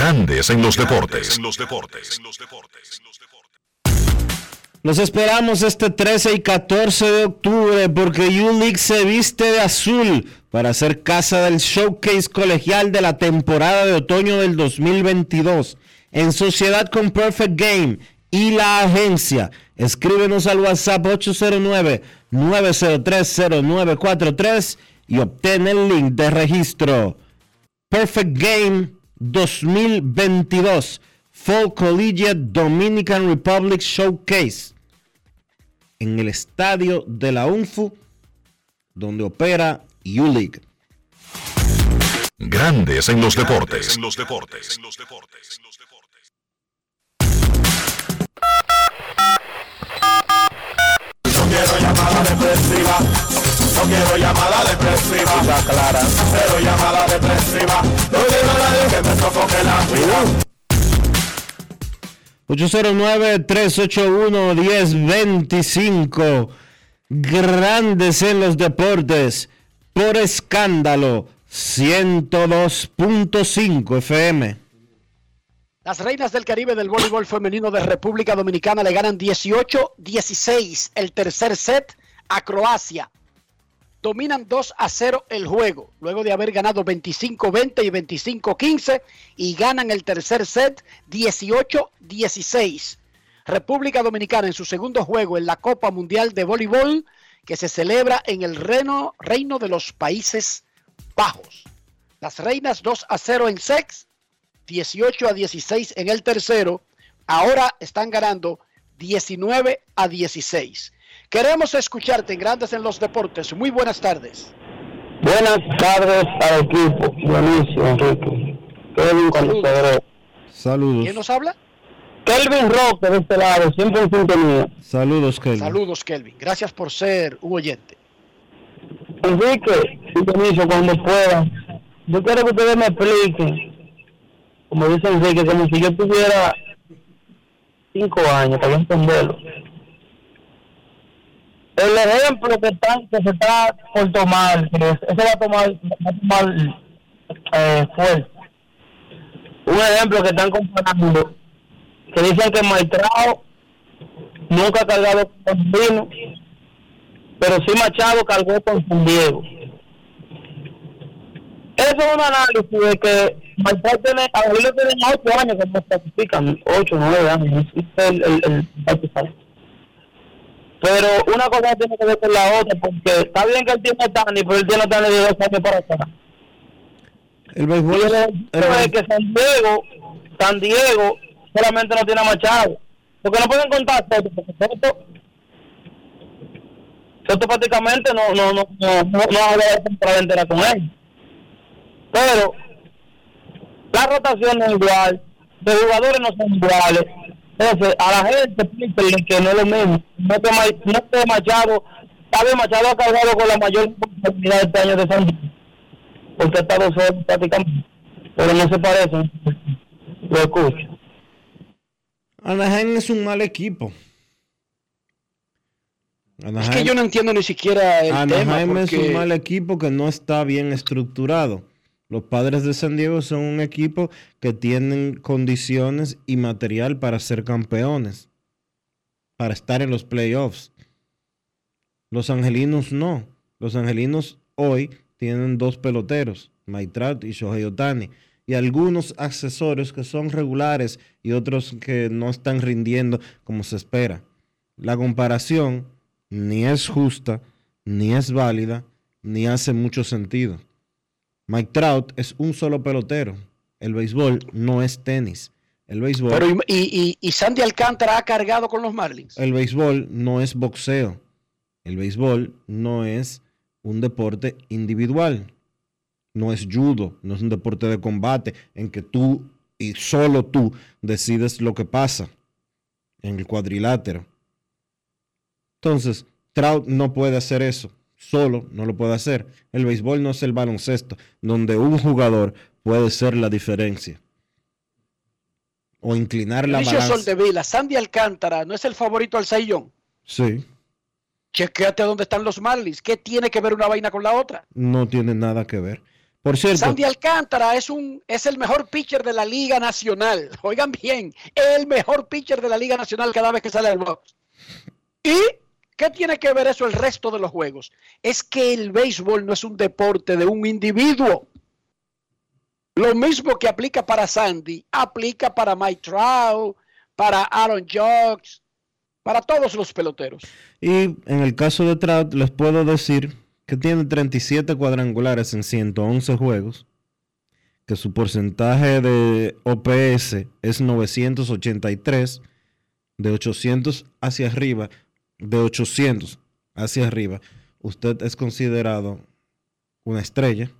Grandes en los deportes. Los esperamos este 13 y 14 de octubre porque U-League se viste de azul para ser casa del showcase colegial de la temporada de otoño del 2022 en sociedad con Perfect Game y la agencia. Escríbenos al WhatsApp 809-9030943 y obtén el link de registro. Perfect Game 2022 Fall Collegiate Dominican Republic Showcase en el estadio de la UNFU donde opera U-League. Grandes en los deportes. En los deportes. No quiero llamada depresiva. No quiero llamada depresiva. clara. Cero llamada depresiva. No quiero nadie que me sofoque la vida. 809-381-1025. Grandes en los deportes. Por escándalo. 102.5 FM. Las reinas del Caribe del voleibol femenino de República Dominicana le ganan 18-16 el tercer set a Croacia. Dominan 2 a 0 el juego, luego de haber ganado 25-20 y 25-15 y ganan el tercer set 18-16. República Dominicana en su segundo juego en la Copa Mundial de Voleibol que se celebra en el Reino, Reino de los Países Bajos. Las reinas 2 a 0 en sex 18 a 16 en el tercero. Ahora están ganando 19 a 16. Queremos escucharte en Grandes en los Deportes. Muy buenas tardes. Buenas tardes al equipo. Dionisio, Enrique. Kelvin Conocedor. Saludos. ¿Quién nos habla? Kelvin Roque de este lado, siempre en sintonía. Saludos, Kelvin. Saludos, Kelvin. Gracias por ser un oyente. Enrique, Dionisio, cuando pueda, yo quiero que ustedes me expliquen como dice Enrique, como si yo tuviera cinco años para entenderlo. El ejemplo que, están, que se está por tomar, eso va a tomar, va a tomar eh. Un ejemplo que están comparando, que dicen que Maitrao nunca ha cargado con vino, pero sí Machado cargó con San Diego. Eso es un análisis de que Maitrao tiene, a tiene 8 años que no clasifican, 8, 9 años, el, el, el, el pero una cosa tiene que ver con la otra, porque está bien que él tiene Tani, pero él tiene Tani de dos años para acá. El béisbol el es, hecho es que San Diego, San Diego solamente no tiene a Machado. Porque no pueden contar Soto, porque Soto, Soto prácticamente no, no, no, no, no, no habla de temporada entera con él. Pero la rotación es igual, los jugadores no son iguales. Entonces, a la gente que no es lo mismo. No que, Ma- no que Machado, sabe, Machado ha cargado con la mayor responsabilidad este año de San Diego, porque ha estado solo prácticamente. Pero no se parecen. Lo escucho. Anaheim es un mal equipo. Es que yo no entiendo ni siquiera el Anaheim tema. es Porque... un mal equipo que no está bien estructurado. Los padres de San Diego son un equipo que tienen condiciones y material para ser campeones, para estar en los playoffs. Los angelinos no. Los angelinos hoy tienen dos peloteros, Maitrat y Shohei Otani, y algunos accesorios que son regulares y otros que no están rindiendo como se espera. La comparación ni es justa, ni es válida, ni hace mucho sentido. Mike Trout es un solo pelotero. El béisbol no es tenis. El béisbol, Pero y, y, Sandy Alcántara ha cargado con los Marlins. el béisbol no es boxeo. El béisbol no es un deporte individual. No es judo, no es un deporte de combate en que tú y solo tú decides lo que pasa en el cuadrilátero. Entonces, Trout no puede hacer eso. Solo no lo puede hacer. El béisbol no es el baloncesto, donde un jugador puede ser la diferencia. o inclinar la Dionisio balanza. Soldevila, Sandy Alcántara, ¿no es el favorito al Saiyón? Sí, Chequéate dónde están los Marlins. ¿Qué tiene que ver una vaina con la otra? no tiene nada que ver. Por cierto, Sandy Alcántara es, un, es el mejor pitcher de la Liga Nacional. Oigan bien, el mejor pitcher de la Liga Nacional cada vez que sale al box. ¿Y qué tiene que ver eso el resto de los juegos? Es que el béisbol no es un deporte de un individuo. Lo mismo que aplica para Sandy, aplica para Mike Trout, para Aaron Judge, para todos los peloteros. y en el caso de Trout, les puedo decir que tiene 37 cuadrangulares en 111 juegos, que su porcentaje de OPS es 983, de 800 hacia arriba, de 800 hacia arriba, usted es considerado una estrella.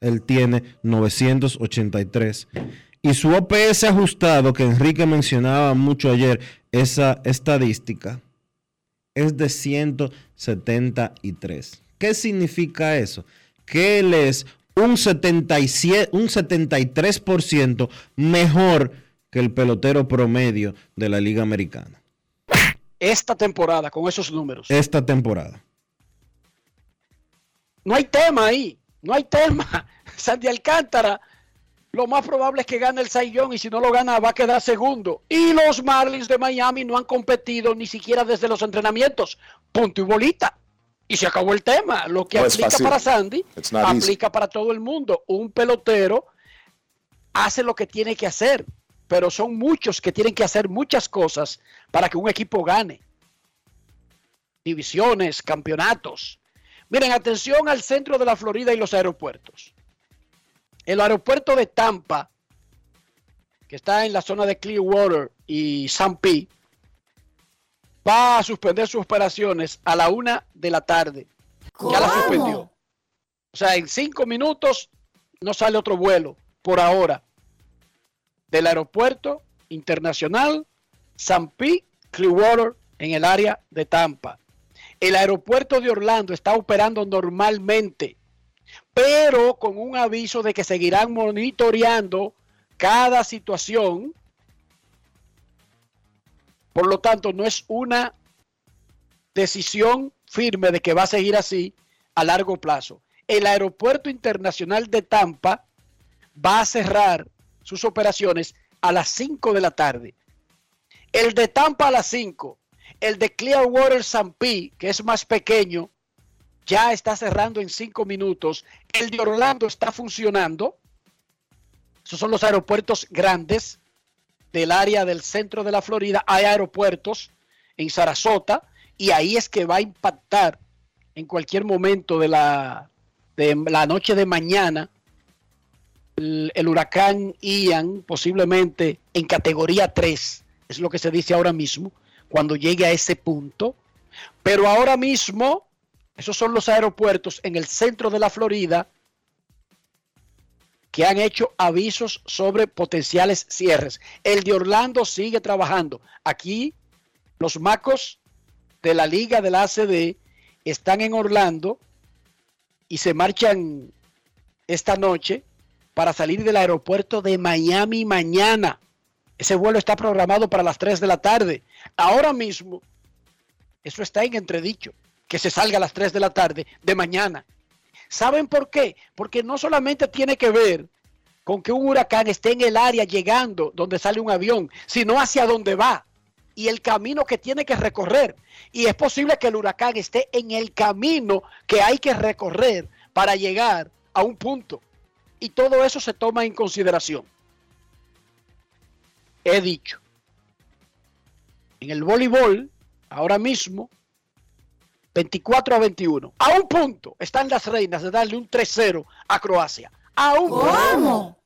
Él tiene 983. Y su OPS ajustado, que Enrique mencionaba mucho ayer, esa estadística, es de 173. ¿Qué significa eso? Que él es un, 77, un 73% mejor que el pelotero promedio de la Liga Americana. Esta temporada, con esos números. Esta temporada. No hay tema ahí, no hay tema. Sandy Alcántara, lo más probable es que gane el Saiyón y si no lo gana va a quedar segundo. Y los Marlins de Miami no han competido ni siquiera desde los entrenamientos. Punto y bolita. Y se acabó el tema. Lo que No aplica para Sandy, easy. aplica para todo el mundo. Un pelotero hace lo que tiene que hacer, pero son muchos que tienen que hacer muchas cosas para que un equipo gane. Divisiones, campeonatos. Miren, atención al centro de la Florida y los aeropuertos. El aeropuerto de Tampa, que está en la zona de Clearwater y San P, va a suspender sus operaciones a la una de la tarde. Ya la suspendió. O sea, en cinco minutos no sale otro vuelo por ahora del aeropuerto internacional San P, Clearwater en el área de Tampa. El aeropuerto de Orlando está operando normalmente, pero con un aviso de que seguirán monitoreando cada situación. Por lo tanto, no es una decisión firme de que va a seguir así a largo plazo. El aeropuerto internacional de Tampa va a cerrar sus operaciones a las 5 de la tarde. El de Tampa a las 5. El de Clearwater P, que es más pequeño, ya está cerrando en 5 minutos. El de Orlando está funcionando. Esos son los aeropuertos grandes del área del centro de la Florida. Hay aeropuertos en Sarasota y ahí es que va a impactar en cualquier momento de la, de la noche de mañana el, huracán Ian, posiblemente en categoría 3, es lo que se dice ahora mismo, cuando llegue a ese punto. Pero ahora mismo, esos son los aeropuertos en el centro de la Florida que han hecho avisos sobre potenciales cierres. El de Orlando sigue trabajando. Aquí los macos de la liga de la ACD están en Orlando y se marchan esta noche para salir del aeropuerto de Miami mañana. Ese vuelo está programado para las 3 de la tarde. Ahora mismo, eso está en entredicho, que se salga a las 3 de la tarde de mañana. ¿Saben por qué? Porque no solamente tiene que ver con que un huracán esté en el área llegando donde sale un avión, sino hacia dónde va y el camino que tiene que recorrer. Y es posible que el huracán esté en el camino que hay que recorrer para llegar a un punto. Y todo eso se toma en consideración. He dicho. En el voleibol, ahora mismo, 24 a 21. A un punto están las reinas de darle un 3-0 a Croacia. A un punto.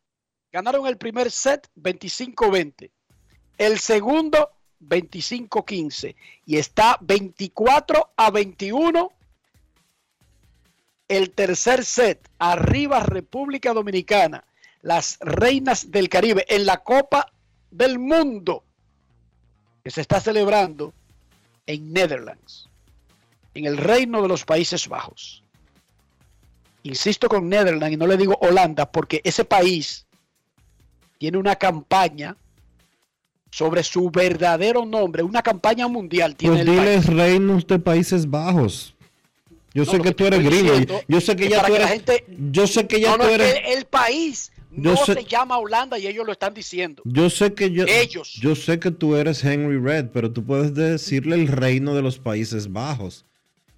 Ganaron el primer set 25-20. El segundo 25-15. Y está 24 a 21. El tercer set. Arriba República Dominicana. Las reinas del Caribe en la Copa del Mundo. Que se está celebrando en Netherlands en el reino de los Países Bajos. Insisto con Netherlands y no le digo Holanda porque ese país tiene una campaña sobre su verdadero nombre, una campaña mundial tiene Pues el diles país. reinos de Países Bajos. Yo No, sé que tú eres gringo. Yo sé que es ya tú eres. gente- Yo sé que ya No, tú es eres. que el, país Yo no sé- se llama Holanda y ellos lo están diciendo. Yo sé que yo. Ellos. Yo sé que tú eres Henry Red, pero tú puedes decirle el reino de los Países Bajos.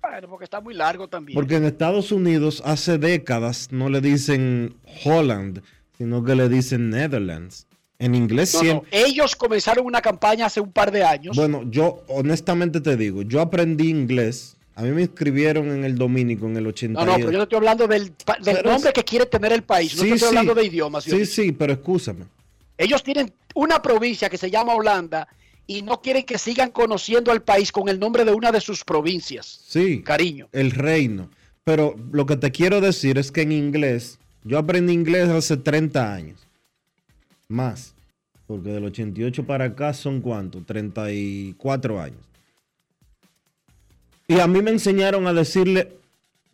Bueno, porque está muy largo también. Porque en Estados Unidos hace décadas no le dicen Holland, sino que le dicen Netherlands. En inglés No, no, siempre. ellos comenzaron una campaña hace un par de años. Bueno, yo honestamente te digo, yo aprendí inglés. A mí me inscribieron en el Dominico en el 80. no, no, pero yo te estoy hablando del, del Pero nombre que quiere tener el país. No Sí, estoy sí. hablando de idiomas. Sí, sí, pero escúchame. Ellos tienen una provincia que se llama Holanda y no quieren que sigan conociendo al país con el nombre de una de sus provincias. Sí. Cariño. El reino. Pero lo que te quiero decir es que en inglés, yo aprendí inglés hace 30 años. Más. Porque del 88 para acá son cuánto? 34 años. Y a mí me enseñaron a decirle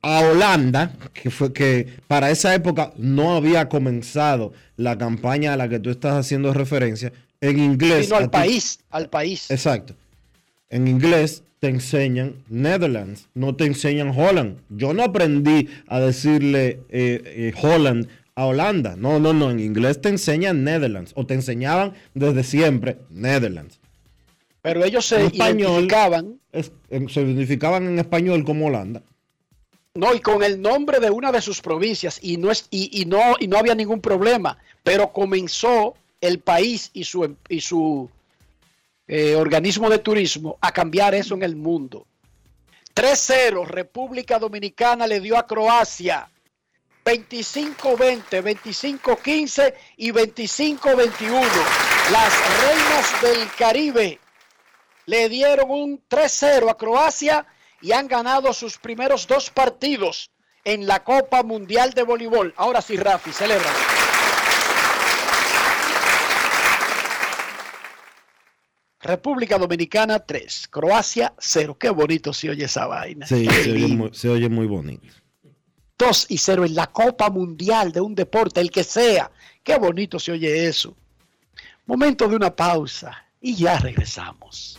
a Holanda, que fue que para esa época no había comenzado la campaña a la que tú estás haciendo referencia, en inglés. Sino al país, al país. Exacto. En inglés te enseñan Netherlands, no te enseñan Holland. Yo no aprendí a decirle eh, eh, Holland a Holanda. No, no, no. En inglés te enseñan Netherlands o te enseñaban desde siempre Netherlands. Pero ellos se español, identificaban, es- se identificaban en español como Holanda. no, y con el nombre de una de sus provincias y no es y, y no y no había ningún problema. Pero comenzó el país y su y su eh, organismo de turismo a cambiar eso en el mundo. 3-0, República Dominicana le dio a Croacia 25-20, 25-15 y 25-21. Las reinas del Caribe le dieron un 3-0 a Croacia y han ganado sus primeros dos partidos en la Copa Mundial de Voleibol. Ahora sí, Rafi, celebra. República Dominicana 3, Croacia 0. Qué bonito se oye esa vaina. Sí, se oye, muy, se oye muy bonito. 2 y 0 en la Copa Mundial de un deporte, el que sea. Qué bonito se oye eso. Momento de una pausa y ya regresamos.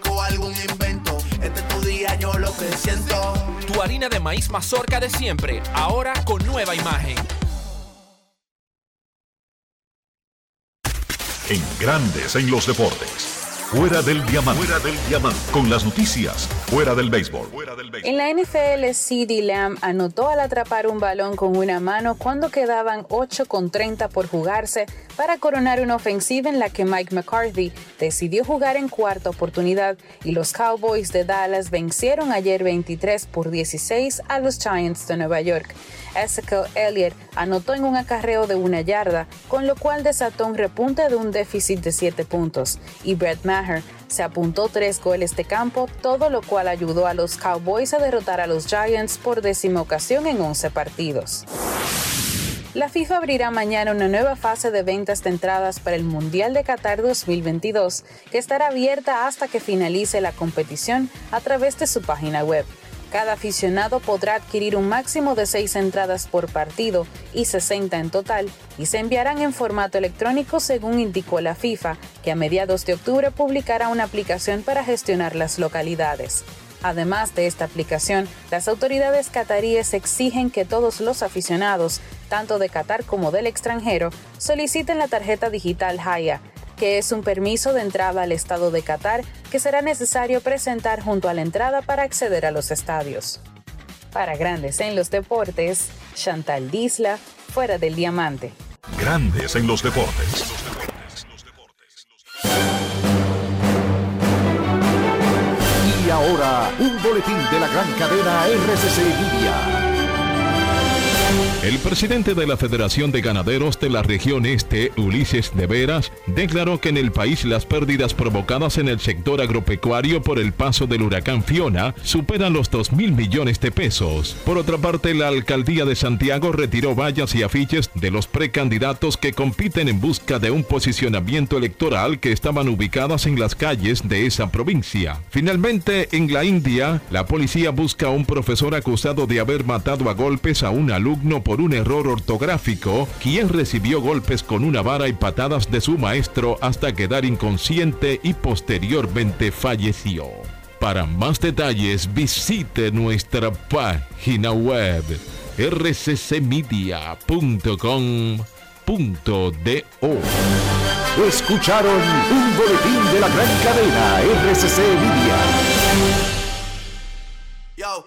Cocina algo rico, algún invento. Este es tu día, yo lo que siento. Tu harina de maíz mazorca de siempre, ahora con nueva imagen. En Grandes en los deportes. Fuera del diamante. Fuera del diamante. Con las noticias. Fuera del béisbol. En la NFL, CeeDee Lamb anotó al atrapar un balón con una mano cuando quedaban 8 con 30 por jugarse para coronar una ofensiva en la que Mike McCarthy decidió jugar en cuarta oportunidad y los Cowboys de Dallas vencieron ayer 23 por 16 a los Giants de Nueva York. Ezekiel Elliott anotó en un acarreo de una yarda, con lo cual desató un repunte de un déficit de 7 puntos, y Brett Maher se apuntó tres goles de campo, todo lo cual ayudó a los Cowboys a derrotar a los Giants por décima ocasión en 11 partidos. La FIFA abrirá mañana una nueva fase de ventas de entradas para el Mundial de Qatar 2022, que estará abierta hasta que finalice la competición a través de su página web. Cada aficionado podrá adquirir un máximo de seis entradas por partido y 60 en total, y se enviarán en formato electrónico según indicó la FIFA, que a mediados de octubre publicará una aplicación para gestionar las localidades. Además de esta aplicación, las autoridades cataríes exigen que todos los aficionados tanto de Qatar como del extranjero, soliciten la tarjeta digital Haya, que es un permiso de entrada al estado de Qatar que será necesario presentar junto a la entrada para acceder a los estadios. Para Grandes en los Deportes, Chantal Disla, fuera del diamante. Grandes en los deportes. Y ahora, un boletín de la gran cadena RCC Media. El presidente de la Federación de Ganaderos de la región este, Ulises de Veras, declaró que en el país las pérdidas provocadas en el sector agropecuario por el paso del huracán Fiona superan los 2 mil millones de pesos. Por otra parte, la alcaldía de Santiago retiró vallas y afiches de los precandidatos que compiten en busca de un posicionamiento electoral que estaban ubicadas en las calles de esa provincia. Finalmente, en la India, la policía busca a un profesor acusado de haber matado a golpes a un alumno por un error ortográfico, quien recibió golpes con una vara y patadas de su maestro hasta quedar inconsciente y posteriormente falleció. Para más detalles visite nuestra página web rccmedia.com.do. Escucharon un boletín de la gran cadena RCC Media. Yo,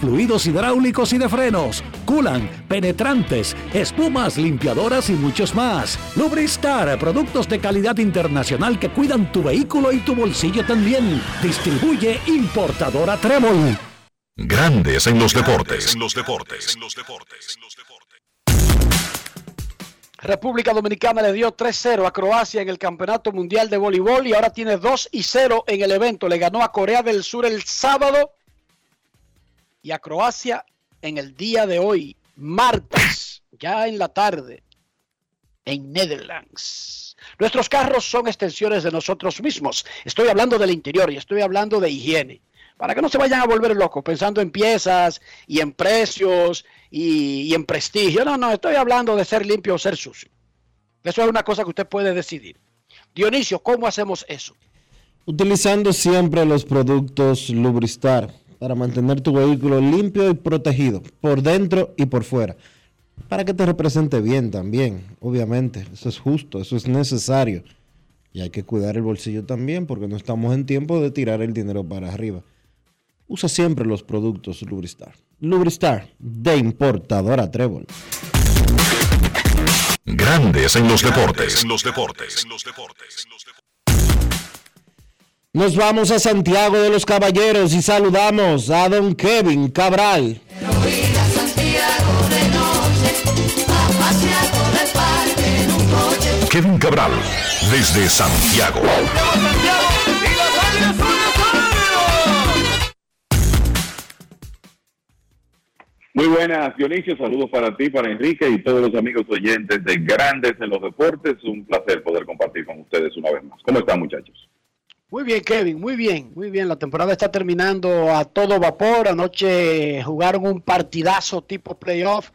fluidos hidráulicos y de frenos, culan, penetrantes, espumas, limpiadoras y muchos más. Lubristar, productos de calidad internacional que cuidan tu vehículo y tu bolsillo también. Distribuye importadora Trébol. Grandes en los deportes. En los deportes. En los deportes. República Dominicana le dio 3-0 a Croacia en el Campeonato Mundial de Voleibol y ahora tiene 2 y 0 en el evento. Le ganó a Corea del Sur el sábado y a Croacia en el día de hoy, martes, ya en la tarde, en Netherlands. Nuestros carros son extensiones de nosotros mismos. Estoy hablando del interior y estoy hablando de higiene. Para que no se vayan a volver locos pensando en piezas y en precios y, y en prestigio. No, no, estoy hablando de ser limpio o ser sucio. Eso es una cosa que usted puede decidir. Dionisio, ¿cómo hacemos eso? Utilizando siempre los productos Lubristar para mantener tu vehículo limpio y protegido por dentro y por fuera. Para que te represente bien también, obviamente. Eso es justo, eso es necesario. Y hay que cuidar el bolsillo también porque no estamos en tiempo de tirar el dinero para arriba. Usa siempre los productos Lubristar. Lubristar de importadora Trébol. Grandes en los deportes. En los deportes. Nos vamos a Santiago de los Caballeros y saludamos a don Kevin Cabral. Kevin Cabral, desde Santiago. Muy buenas, Dionisio. Saludos para ti, para Enrique y todos los amigos oyentes de Grandes en los Deportes. Un placer poder compartir con ustedes una vez más. ¿Cómo están, muchachos? Muy bien, Kevin, muy bien, muy bien. La temporada está terminando a todo vapor. Anoche jugaron un partidazo tipo playoff.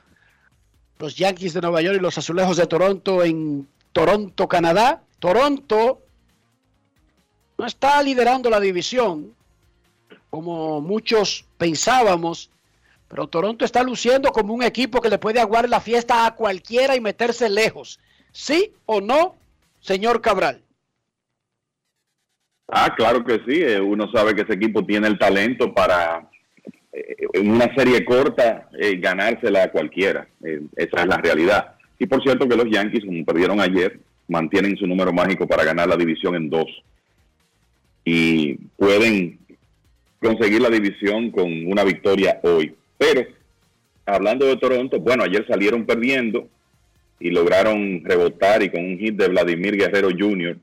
Los Yankees de Nueva York y los Azulejos de Toronto en Toronto, Canadá. Toronto no está liderando la división como muchos pensábamos, pero Toronto está luciendo como un equipo que le puede aguar la fiesta a cualquiera y meterse lejos. ¿Sí o no, señor Cabral? Ah, claro que sí. eh, Uno sabe que ese equipo tiene el talento para eh, en una serie corta eh, ganársela a cualquiera. Esa es la realidad. Y por cierto que los Yankees, como perdieron ayer, mantienen su número mágico para ganar la división en dos. Y pueden conseguir la división con una victoria hoy. Pero hablando de Toronto, bueno, ayer salieron perdiendo y lograron rebotar y con un hit de Vladimir Guerrero Jr.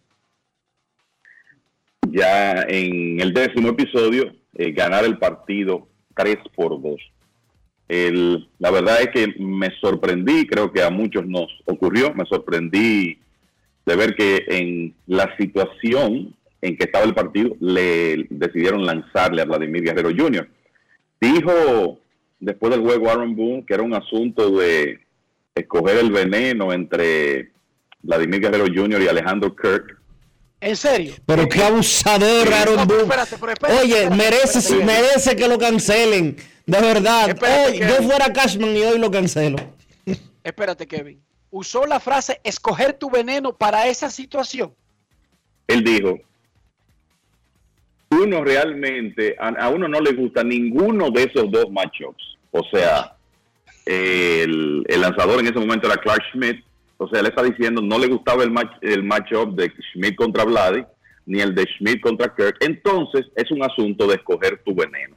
ya en el décimo episodio eh, ganar el partido 3 por 2. El, la verdad es que me sorprendí, creo que a muchos nos ocurrió, me sorprendí de ver que en la situación en que estaba el partido le decidieron lanzarle a Vladimir Guerrero Jr. Dijo después del juego Aaron Boone que era un asunto de escoger el veneno entre Vladimir Guerrero Jr. y Alejandro Kirk. ¿En serio? Pero qué abusador, Aaron No, pero Boone. espérate, pero espérate, Oye, espérate, merece, espérate. merece que lo cancelen. De verdad. Hoy, yo fuera Cashman y hoy lo cancelo. Espérate, Kevin. Usó la frase escoger tu veneno para esa situación. Él dijo, uno realmente, a, a uno no le gusta ninguno de esos dos matchups. O sea, el, el lanzador en ese momento era Clark Schmidt. O sea, él está diciendo, no le gustaba el, match, el matchup de Schmidt contra Vladi, ni el de Schmidt contra Kirk. Entonces, es un asunto de escoger tu veneno.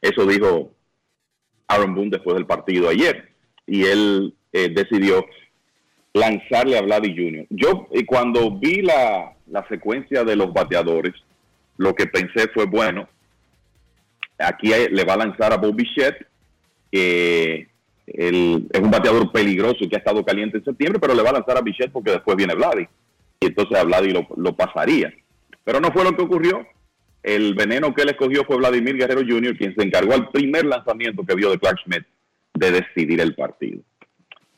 Eso dijo Aaron Boone después del partido ayer. Y él eh, decidió lanzarle a Vladi Jr. Yo, eh, cuando vi la, la secuencia de los bateadores, lo que pensé fue, bueno, aquí le va a lanzar a Bobby Shett, él es un bateador peligroso que ha estado caliente en septiembre, pero le va a lanzar a Bichette porque después viene Vladi. Y entonces a Vladi lo, lo pasaría. Pero no fue lo que ocurrió. El veneno que él escogió fue Vladimir Guerrero Jr., quien se encargó al primer lanzamiento que vio de Clark Schmidt de decidir el partido.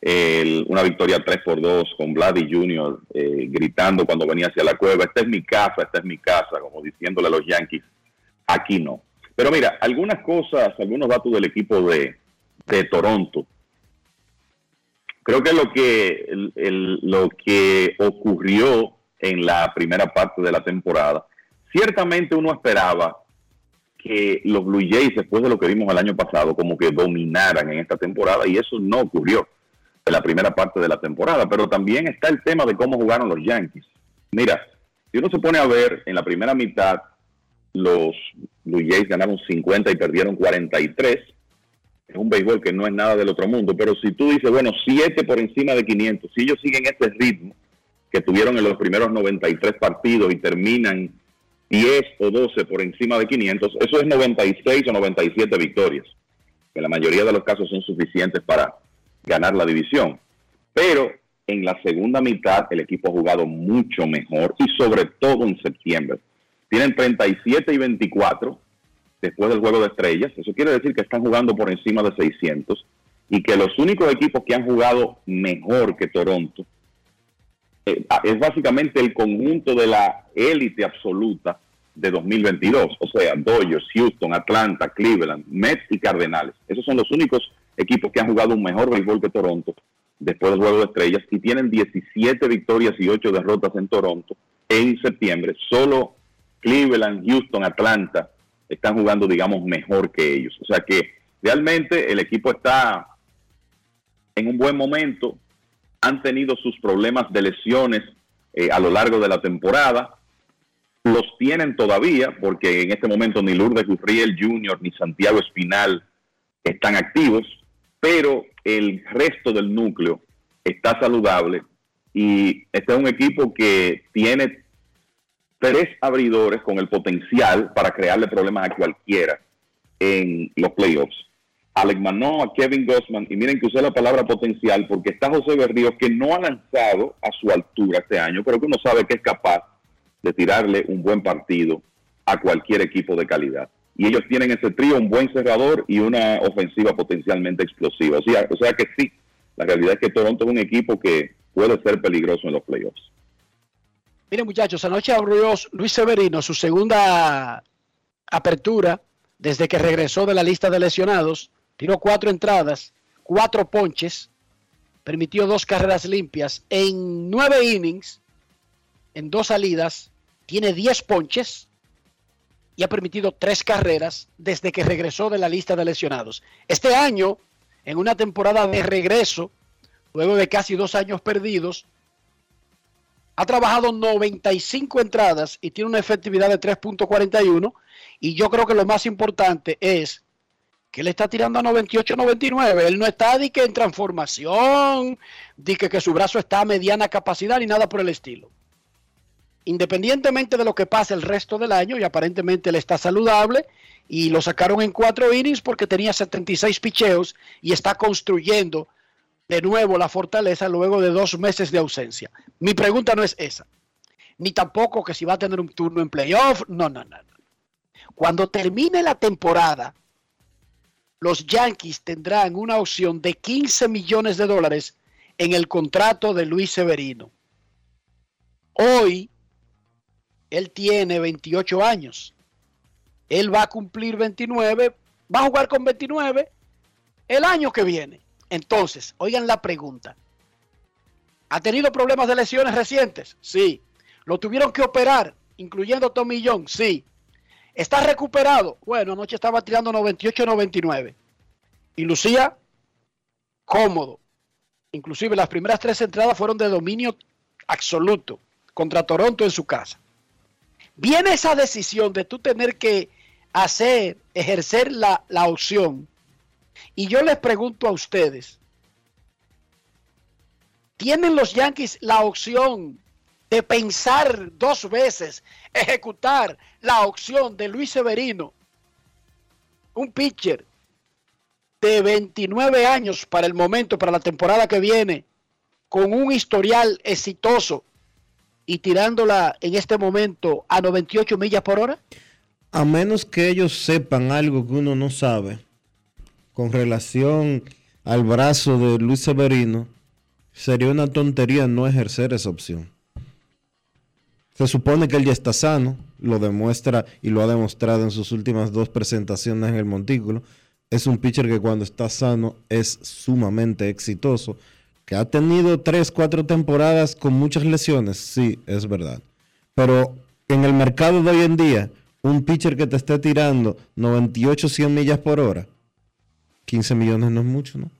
El- una victoria 3 por 2 con Vladi Jr. eh, gritando cuando venía hacia la cueva, esta es mi casa, esta es mi casa, como diciéndole a los Yankees, aquí no. Pero mira, algunas cosas, algunos datos del equipo de, de Toronto. Creo que lo que, lo que ocurrió en la primera parte de la temporada, ciertamente uno esperaba que los Blue Jays, después de lo que vimos el año pasado, como que dominaran en esta temporada, y eso no ocurrió en la primera parte de la temporada. Pero también está el tema de cómo jugaron los Yankees. Mira, si uno se pone a ver en la primera mitad, los Blue Jays ganaron 50 y perdieron 43. Es un béisbol que no es nada del otro mundo, pero si tú dices, bueno, 7 por encima de 500, si ellos siguen este ritmo que tuvieron en los primeros 93 partidos y terminan 10 o 12 por encima de 500, eso es 96 o 97 victorias, que en la mayoría de los casos son suficientes para ganar la división. Pero en la segunda mitad el equipo ha jugado mucho mejor y sobre todo en septiembre. Tienen 37 y 24 después del juego de estrellas. Eso quiere decir que están jugando por encima de 600 y que los únicos equipos que han jugado mejor que Toronto eh, es básicamente el conjunto de la élite absoluta de 2022. O sea, Dodgers, Houston, Atlanta, Cleveland, Mets y Cardenales. Esos son los únicos equipos que han jugado un mejor béisbol que Toronto después del juego de estrellas y tienen 17 victorias y 8 derrotas en Toronto en septiembre. Solo Cleveland, Houston, Atlanta están jugando, digamos, mejor que ellos. O sea que realmente el equipo está en un buen momento. Han tenido sus problemas de lesiones eh, a lo largo de la temporada. Los tienen todavía porque en este momento ni Lourdes Gurriel Jr. ni Santiago Espinal están activos, pero el resto del núcleo está saludable y este es un equipo que tiene tres abridores con el potencial para crearle problemas a cualquiera en los playoffs. Alec Manoa, Kevin Gossman, y miren que usé la palabra potencial porque está José Berríos que no ha lanzado a su altura este año, pero que uno sabe que es capaz de tirarle un buen partido a cualquier equipo de calidad. Y ellos tienen ese trío, un buen cerrador y una ofensiva potencialmente explosiva. O sea, o sea que sí, la realidad es que Toronto es un equipo que puede ser peligroso en los playoffs. Miren muchachos, anoche abrió Luis Severino su segunda apertura desde que regresó de la lista de lesionados. Tiró cuatro entradas, cuatro ponches, permitió dos carreras limpias en nueve innings, en dos salidas, tiene 10 ponches y ha permitido tres carreras desde que regresó de la lista de lesionados. Este año, en una temporada de regreso, luego de casi dos años perdidos, ha trabajado 95 entradas y tiene una efectividad de 3.41. Y yo creo que lo más importante es que él está tirando a 98-99. Él no está de que en transformación, de que, que su brazo está a mediana capacidad ni nada por el estilo. Independientemente de lo que pase el resto del año, y aparentemente él está saludable, y lo sacaron en cuatro innings porque tenía 76 picheos y está construyendo de nuevo la fortaleza luego de dos meses de ausencia. Mi pregunta no es esa, ni tampoco que si va a tener un turno en playoff, no, no, no. no. Cuando termine la temporada, los Yankees tendrán una opción de 15 millones de dólares en el contrato de Luis Severino. Hoy, él tiene 28 años. Él va a cumplir 29, va a jugar con 29 el año que viene. Entonces, oigan la pregunta. ¿Ha tenido problemas de lesiones recientes? Sí. ¿Lo tuvieron que operar, incluyendo Tommy John? Sí. ¿Está recuperado? Bueno, anoche estaba tirando 98-99. Y lucía cómodo. Inclusive las primeras tres entradas fueron de dominio absoluto contra Toronto en su casa. Viene esa decisión de tú tener que hacer, ejercer la, la opción. Y yo les pregunto a ustedes, ¿tienen los Yankees la opción de pensar dos veces, ejecutar la opción de Luis Severino, un pitcher de 29 años para el momento, para la temporada que viene, con un historial exitoso y tirándola en este momento a 98 millas por hora? A menos que ellos sepan algo que uno no sabe con relación al brazo de Luis Severino, sería una tontería no ejercer esa opción. Se supone que él ya está sano, lo demuestra y lo ha demostrado en sus últimas dos presentaciones en el Montículo. Es un pitcher que cuando está sano es sumamente exitoso. Que ha tenido tres, cuatro temporadas con muchas lesiones, sí, es verdad. Pero en el mercado de hoy en día, un pitcher que te esté tirando 98, 100 millas por hora, 15 millones no es mucho, ¿no?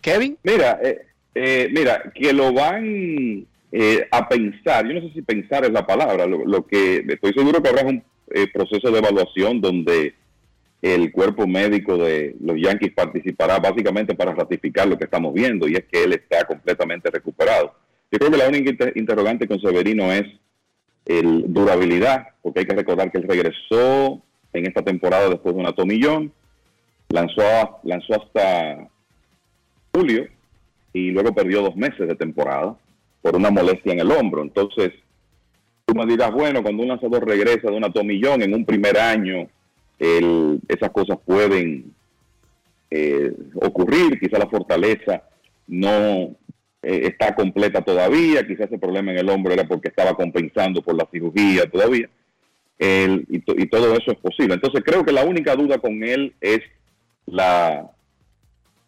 Kevin. Mira, eh, eh, mira, que lo van eh, a pensar, yo no sé si pensar es la palabra, lo, lo que estoy seguro que habrá un eh, proceso de evaluación donde el cuerpo médico de los Yankees participará básicamente para ratificar lo que estamos viendo y es que él está completamente recuperado. Yo creo que la única inter- interrogante con Severino es el durabilidad, porque hay que recordar que él regresó en esta temporada después de una tomillón, lanzó, lanzó hasta julio y luego perdió dos meses de temporada por una molestia en el hombro. Entonces, tú me dirás, bueno, cuando un lanzador regresa de una tomillón en un primer año, esas cosas pueden eh, ocurrir, quizá la fortaleza no eh, está completa todavía, quizás el problema en el hombro era porque estaba compensando por la cirugía todavía, El- y, to- y todo eso es posible. Entonces creo que la única duda con él es la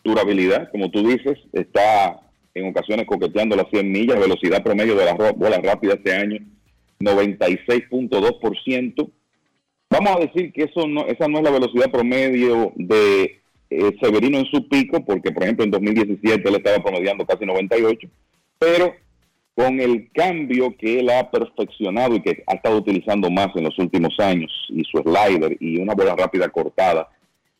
durabilidad, como tú dices, está en ocasiones coqueteando las 100 millas, velocidad promedio de la ro- bola rápida este año, 96.2%. Vamos a decir que eso no, esa no es la velocidad promedio de eh, Severino en su pico, porque por ejemplo en 2017 él estaba promediando casi 98, pero con el cambio que él ha perfeccionado y que ha estado utilizando más en los últimos años, y su slider y una bola rápida cortada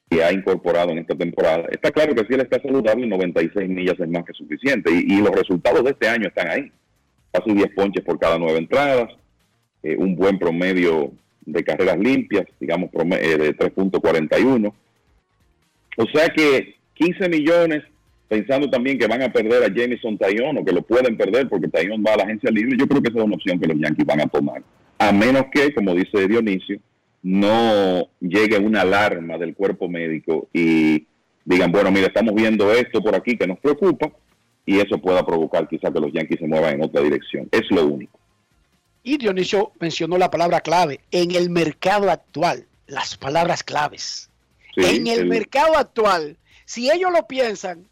que ha incorporado en esta temporada, está claro que si él está saludable, 96 millas es más que suficiente, y, los resultados de este año están ahí, casi 10 ponches por cada nueve entradas, eh, un buen promedio de carreras limpias, digamos prome- eh, de 3.41. O sea que 15 millones, pensando también que van a perder a Jameson Taillon o que lo pueden perder porque Taillon va a la agencia libre, yo creo que esa es una opción que los Yankees van a tomar. A menos que, como dice Dionisio, no llegue una alarma del cuerpo médico y digan, bueno, mira, estamos viendo esto por aquí que nos preocupa y eso pueda provocar quizá que los Yankees se muevan en otra dirección. Es lo único. Y Dionisio mencionó la palabra clave, en el mercado actual, las palabras claves. Sí, en el, el- mercado actual, si ellos lo piensan,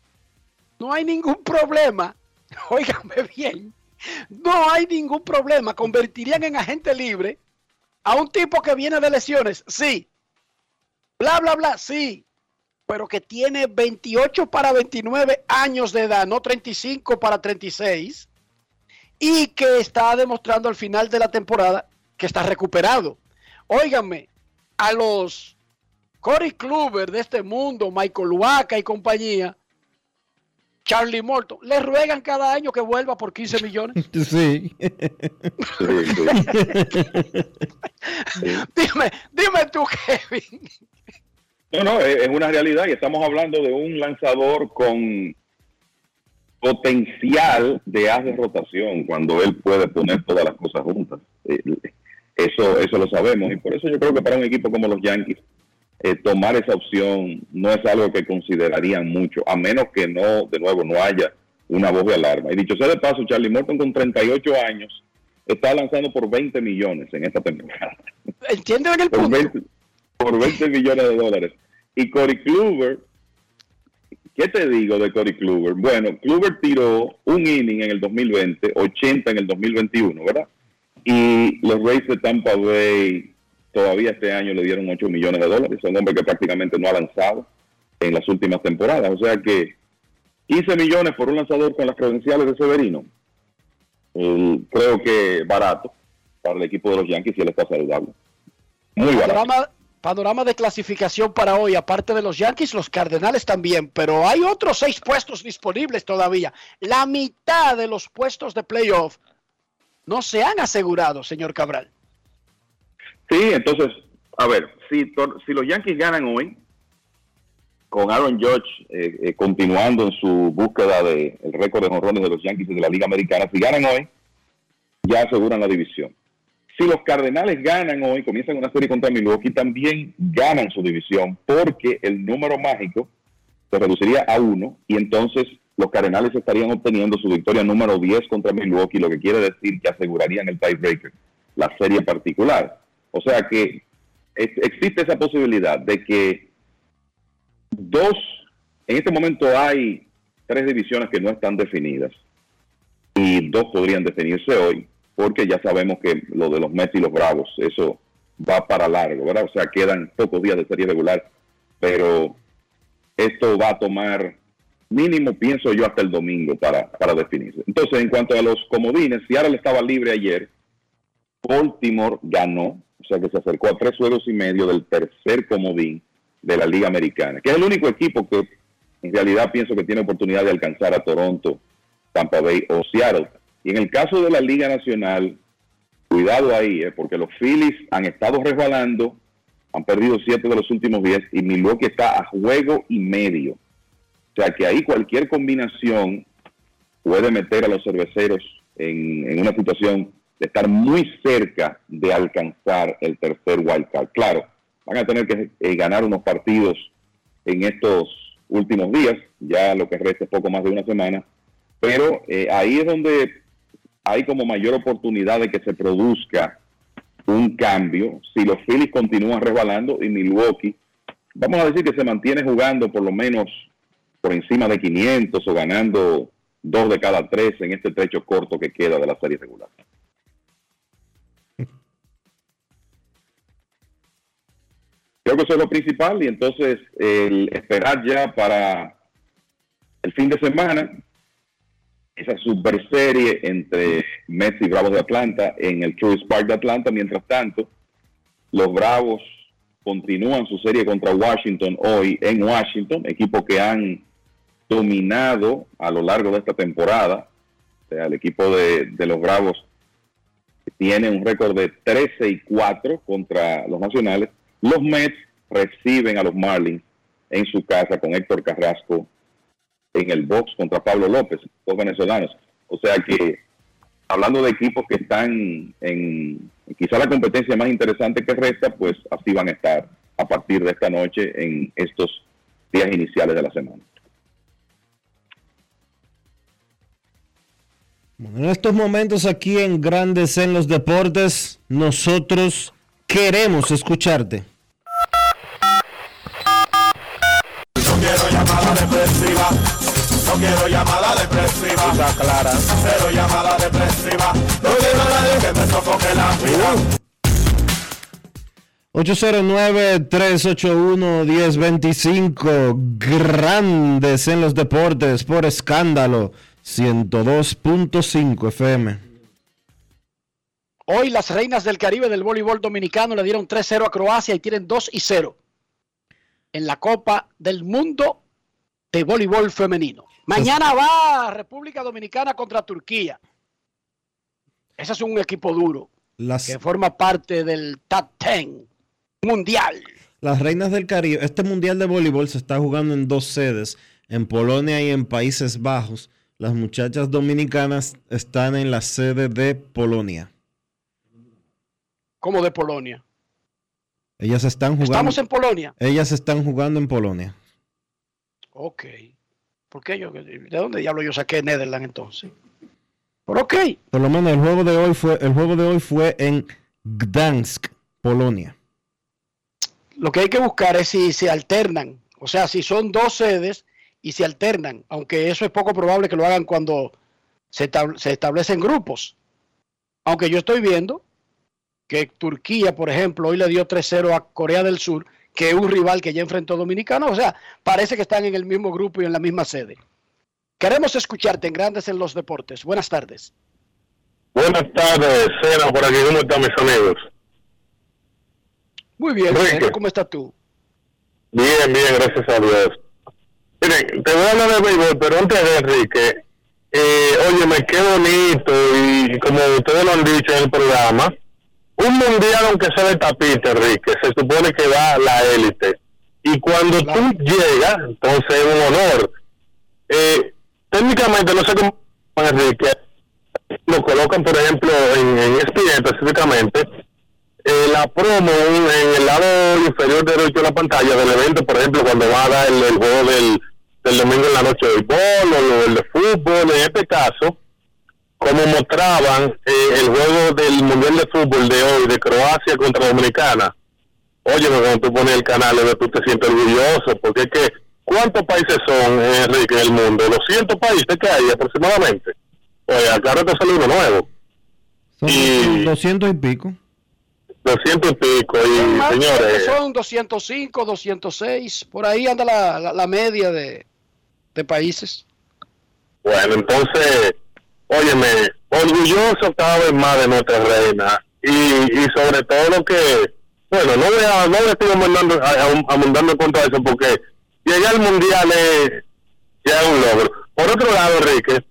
no hay ningún problema. Óigame bien, No hay ningún problema. Convertirían en agente libre a un tipo que viene de lesiones. Sí. Bla, bla, bla. Sí. Pero que tiene 28 para 29 años de edad, no 35 para 36. Y que está demostrando al final de la temporada que está recuperado. Óiganme, a los Cory Kluber de este mundo, Michael Waka y compañía, Charlie Morton, le ruegan cada año que vuelva por 15 millones. Sí. dime, dime tú, Kevin. No, no, es una realidad y estamos hablando de un lanzador con potencial de haz de rotación cuando él puede poner todas las cosas juntas. Eh, Eso, eso lo sabemos y por eso yo creo que para un equipo como los Yankees eh, tomar esa opción no es algo que considerarían mucho, a menos que no, de nuevo, no haya una voz de alarma. Y dicho sea de paso, Charlie Morton con 38 años está lanzando por 20 millones en esta temporada. ¿Entienden el por punto? 20, por 20 millones de dólares. Y Cory Kluber, ¿qué te digo de Cory Kluber? Bueno, Kluber tiró un inning en el 2020, 80 en el 2021, ¿verdad? Y los Rays de Tampa Bay todavía este año le dieron 8 millones de dólares. Es un hombre que prácticamente no ha lanzado en las últimas temporadas. O sea que 15 millones por un lanzador con las credenciales de Severino, creo que barato para el equipo de los Yankees si él está saludable. Muy barato. Panorama, panorama de clasificación para hoy, aparte de los Yankees, los Cardenales también, pero hay otros seis puestos disponibles todavía. La mitad de los puestos de playoff no se han asegurado, señor Cabral. Sí, entonces, a ver, si, los Yankees ganan hoy, con Aaron Judge eh, eh, continuando en su búsqueda del el récord de jonrones de los Yankees y de la Liga Americana, si ganan hoy, ya aseguran la división. Si los Cardenales ganan hoy, comienzan una serie contra Milwaukee, también ganan su división, porque el número mágico se reduciría a uno, y entonces los Cardenales estarían obteniendo su victoria número 10 contra Milwaukee, lo que quiere decir que asegurarían el tiebreaker, la serie particular. O sea que existe esa posibilidad de que dos, en este momento hay tres divisiones que no están definidas y dos podrían definirse hoy, porque ya sabemos que lo de los Mets y los Bravos, eso va para largo, ¿verdad? O sea, quedan pocos días de serie regular, pero esto va a tomar mínimo, pienso yo, hasta el domingo para, para definirse. Entonces, en cuanto a los comodines, Seattle estaba libre ayer, Baltimore ganó, sea que se acercó a tres juegos y medio del tercer comodín de la Liga Americana, que es el único equipo que en realidad pienso que tiene oportunidad de alcanzar a Toronto, Tampa Bay o Seattle. Y en el caso de la Liga Nacional, cuidado ahí, eh, porque los Phillies han estado resbalando, han perdido siete de los últimos diez y Milwaukee está a juego y medio. O sea que ahí cualquier combinación puede meter a los cerveceros en, en una situación de estar muy cerca de alcanzar el tercer wild card. Claro, van a tener que eh, ganar unos partidos en estos últimos días, ya lo que resta es poco más de una semana, pero eh, ahí es donde hay como mayor oportunidad de que se produzca un cambio si los Phillies continúan resbalando y Milwaukee, vamos a decir que se mantiene jugando por lo menos por encima de 500 o ganando dos de cada tres en este trecho corto que queda de la serie regular. Creo que eso es lo principal y entonces el esperar ya para el fin de semana esa super serie entre Mets y Bravos de Atlanta en el Truist Park de Atlanta. Mientras tanto, los Bravos continúan su serie contra Washington hoy en Washington, equipo que han dominado a lo largo de esta temporada. O sea, el equipo de, de los Bravos tiene un récord de 13 y 4 contra los nacionales. Los Mets reciben a los Marlins en su casa con Héctor Carrasco en el box contra Pablo López, dos venezolanos. O sea que, hablando de equipos que están en quizá la competencia más interesante que resta, pues así van a estar a partir de esta noche en estos días iniciales de la semana. En estos momentos aquí en Grandes en los Deportes, nosotros queremos escucharte. No quiero llamada depresiva. No quiero llamada depresiva. clara. Cero llamada depresiva. No quiero a nadie que me sofoque la vida. 809-381-1025, grandes en los deportes por escándalo, 102.5 FM. Hoy las reinas del Caribe del voleibol dominicano le dieron 3-0 a Croacia y tienen 2 y 0 en la Copa del Mundo de voleibol femenino. Mañana va República Dominicana contra Turquía. Ese es un equipo duro Las, que forma parte del top 10 mundial. las reinas del Caribe, este mundial de voleibol se está jugando en dos sedes, en Polonia y en Países Bajos. Las muchachas dominicanas están en la sede de Polonia. como de Polonia. Ellas están jugando. Estamos en Polonia. Ellas están jugando en Polonia. Ok. ¿Por qué yo? ¿De dónde diablo yo saqué Netherlands entonces? Pero ok. Por lo menos el juego de hoy fue, el juego de hoy fue en Gdansk, Polonia. Lo que hay que buscar es si se alternan. O sea, si son dos sedes y se alternan. Aunque eso es poco probable que lo hagan cuando se, se establecen grupos. Aunque yo estoy viendo que Turquía, por ejemplo, hoy le dio 3-0 a Corea del Sur, que un rival que ya enfrentó Dominicana. O sea, parece que están en el mismo grupo y en la misma sede. Queremos escucharte en Grandes en los Deportes. Buenas tardes. Buenas tardes, Cena, por aquí. ¿Cómo están mis amigos? Muy bien, Enrique. Sergio, ¿cómo estás tú? Bien, bien, gracias a Dios. Miren, te voy a hablar de béisbol, pero antes de Enrique, eh, óyeme, qué bonito y como ustedes lo han dicho en el programa, un mundial aunque sea de tapita, Enrique, se supone que va la élite. Y cuando tú llegas, entonces es un honor. Eh, técnicamente, no sé cómo, Enrique, lo colocan, por ejemplo, en, en ESPN específicamente, eh, la promo en, en el lado inferior derecho de la pantalla del evento, por ejemplo, cuando va a dar el, el juego del, del domingo en la noche de béisbol o el de fútbol, en este caso, como mostraban eh, el juego del Mundial de Fútbol de hoy, de Croacia contra Dominicana. Oye, cuando tú pones el canal, tú te sientes orgulloso, porque es que, ¿cuántos países son, eh, Enrique, en el mundo? ¿Los 100 países que hay aproximadamente? Oye, acá ahora te sale uno nuevo. Son Y- 200 y pico. 200 y pico, y Más señores... son 205, 206, por ahí anda la, la- la media de, de países. Bueno, entonces, óyeme, orgulloso cada vez más de nuestra reina y, sobre todo lo que, bueno, no voy a, no voy a estar abundando, abundando en cuanto a eso porque llegar al mundial es ya un logro. Por otro lado, Enrique,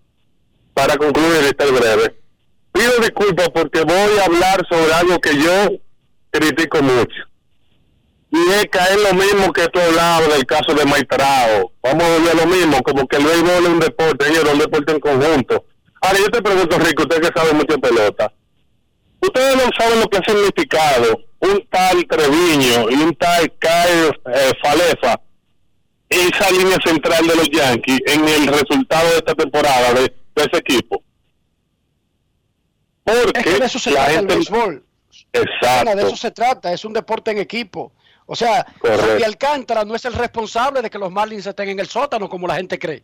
para concluir este breve, pido disculpas porque voy a hablar sobre algo que yo critico mucho. Y es caer lo mismo que tú hablabas del caso de Maitrao. Vamos a a lo mismo, como que el béisbol es un deporte, es un deporte en conjunto. Ahora, yo te pregunto, Rico, usted que sabe mucho de pelota. Ustedes no saben lo que ha significado un tal Treviño y un tal Kyle eh, Falefa, esa línea central de los Yankees en el resultado de esta temporada de, de ese equipo. Porque Es que de eso se la trata el béisbol. Exacto. De eso se trata, es un deporte en equipo. O sea. Sandy Alcántara no es el responsable de que los Marlins estén en el sótano como la gente cree.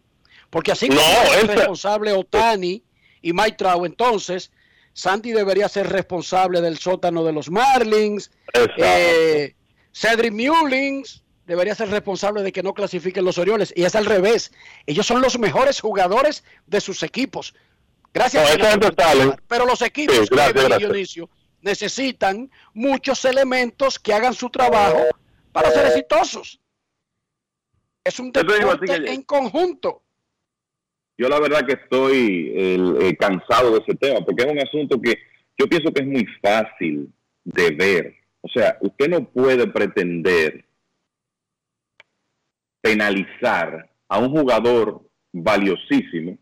Porque así como No, es el responsable Otani y Mike Trout, entonces Sandy debería ser responsable del sótano de los Marlins. Eh, Cedric Mullins debería ser responsable de que no clasifiquen los Orioles. Y es al revés. Ellos son los mejores jugadores de sus equipos. Gracias. No, Tobar. sale. Pero los equipos, Sí, gracias. Dionisio, necesitan muchos elementos que hagan su trabajo para ser exitosos. Es un a deporte en conjunto. Yo la verdad que estoy eh, cansado de ese tema, porque es un asunto que yo pienso que es muy fácil de ver. O sea, usted no puede pretender penalizar a un jugador valiosísimo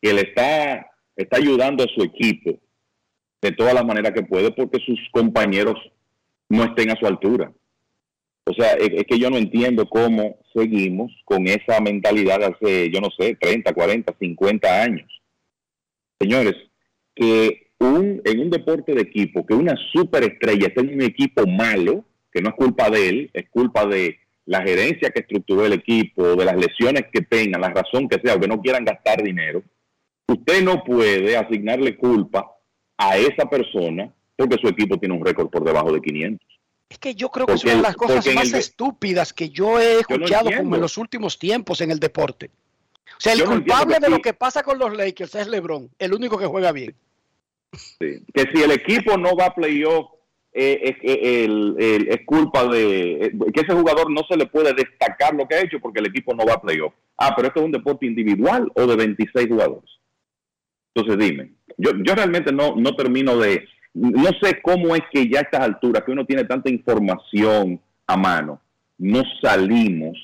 que le está, está ayudando a su equipo de todas las maneras que puede porque sus compañeros no estén a su altura. O sea, es, que yo no entiendo cómo seguimos con esa mentalidad hace, yo no sé, 30, 40, 50 años. Señores, que un, en un deporte de equipo, que una superestrella esté en un equipo malo, que no es culpa de él, es culpa de la gerencia que estructuró el equipo, de las lesiones que tengan, la razón que sea, o que no quieran gastar dinero, usted no puede asignarle culpa a esa persona porque su equipo tiene un récord por debajo de 500. Es que yo creo que es una de las cosas más estúpidas que yo he escuchado como en los últimos tiempos en el deporte. O sea, el culpable de lo que pasa con los Lakers es LeBron, el único que juega bien. Sí. Que si el equipo no va a playoff, eh, es culpa de eh, que ese jugador no se le puede destacar lo que ha hecho porque el equipo no va a playoff. Ah, pero esto es un deporte individual o de 26 jugadores. Entonces dime, yo, yo realmente no, no termino de, no sé cómo es que ya a estas alturas, que uno tiene tanta información a mano, no salimos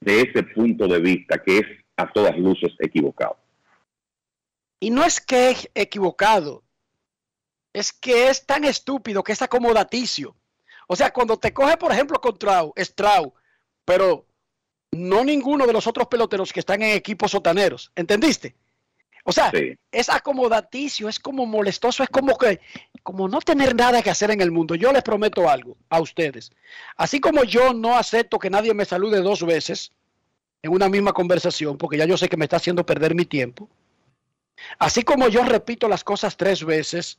de ese punto de vista que es a todas luces equivocado. Y no es que es equivocado, es que es tan estúpido que es acomodaticio. O sea, cuando te coge, por ejemplo, con Trau, es Trau, pero no ninguno de los otros peloteros que están en equipos sotaneros. ¿Entendiste? O sea, es acomodaticio, es como molestoso, es como que, como no tener nada que hacer en el mundo. Yo les prometo algo a ustedes. Así como yo no acepto que nadie me salude dos veces en una misma conversación, porque ya yo sé que me está haciendo perder mi tiempo. Así como yo repito las cosas tres veces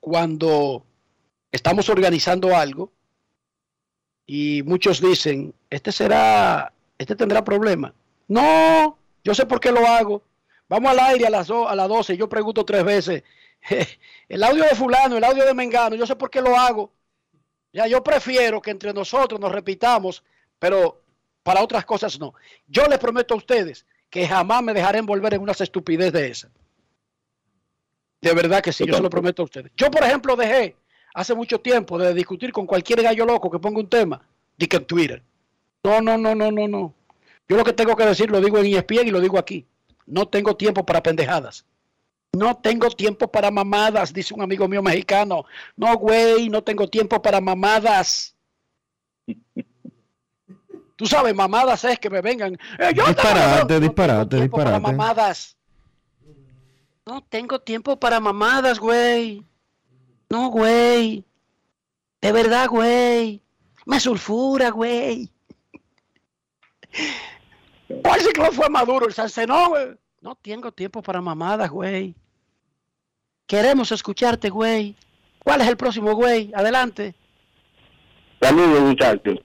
cuando estamos organizando algo y muchos dicen, este será, este tendrá problema. No, yo sé por qué lo hago. Vamos al aire a las, a las 12. Yo pregunto tres veces. El audio de fulano, el audio de Mengano, yo sé por qué lo hago. Ya yo prefiero que entre nosotros nos repitamos, pero para otras cosas no. Yo les prometo a ustedes que jamás me dejaré envolver en unas estupidez de esas. De verdad que sí, yo se lo prometo a ustedes. Yo, por ejemplo, dejé hace mucho tiempo de discutir con cualquier gallo loco que ponga un tema, di que en Twitter. No, no, no, no, no, no. Yo lo que tengo que decir lo digo en ESPN y lo digo aquí. No tengo tiempo para pendejadas. No tengo tiempo para mamadas, dice un amigo mío mexicano. No, güey, no tengo tiempo para mamadas. Tú sabes, mamadas es que me vengan. Eh, disparate, disparate, disparate. Para mamadas. No tengo tiempo para mamadas, güey. No, güey. De verdad, güey. Me sulfura, güey. ¿Cuál ciclón fue Maduro? El Sansenó, güey. No tengo tiempo para mamadas, güey. Queremos escucharte, güey. ¿Cuál es el próximo, güey? Adelante. Saludos, muchachos.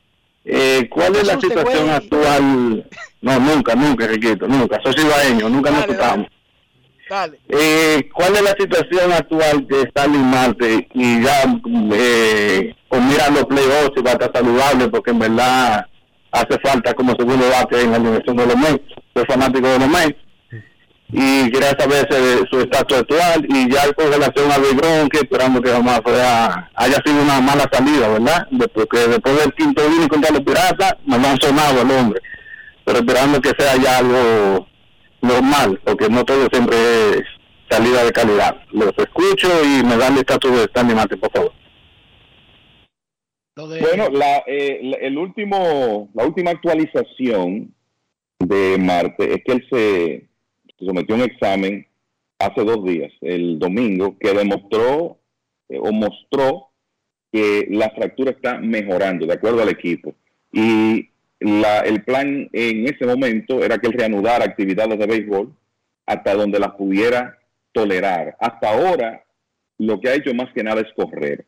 Eh, ¿Cuál es la situación actual? No, nunca, nunca, Riquito, nunca. Soy cibaeño, nunca nos tocamos. Dale. Eh, ¿Cuál es la situación actual de Stanley Marte? Y ya, eh, con mirar los playoffs, va a estar saludable, porque en verdad hace falta como segundo bate en la dimensión de los Mets. Soy fanático de los Mets. Y quería saber su estatus actual y ya con relación a Lebron, que esperamos que jamás haya sido una mala salida, ¿verdad? Porque después del quinto vino contra los piratas, nos han sonado el hombre. Pero esperando que sea ya algo normal, porque no todo siempre es salida de calidad. Los escucho y me dan el estatus de Mate, por favor. Bueno, la, eh, el último, la última actualización de Marte es que él se, sometió a un examen hace dos días, el domingo, que demostró eh, o mostró que la fractura está mejorando de acuerdo al equipo. Y la, el plan en ese momento era que él reanudara actividades de béisbol hasta donde las pudiera tolerar. Hasta ahora, lo que ha hecho más que nada es correr.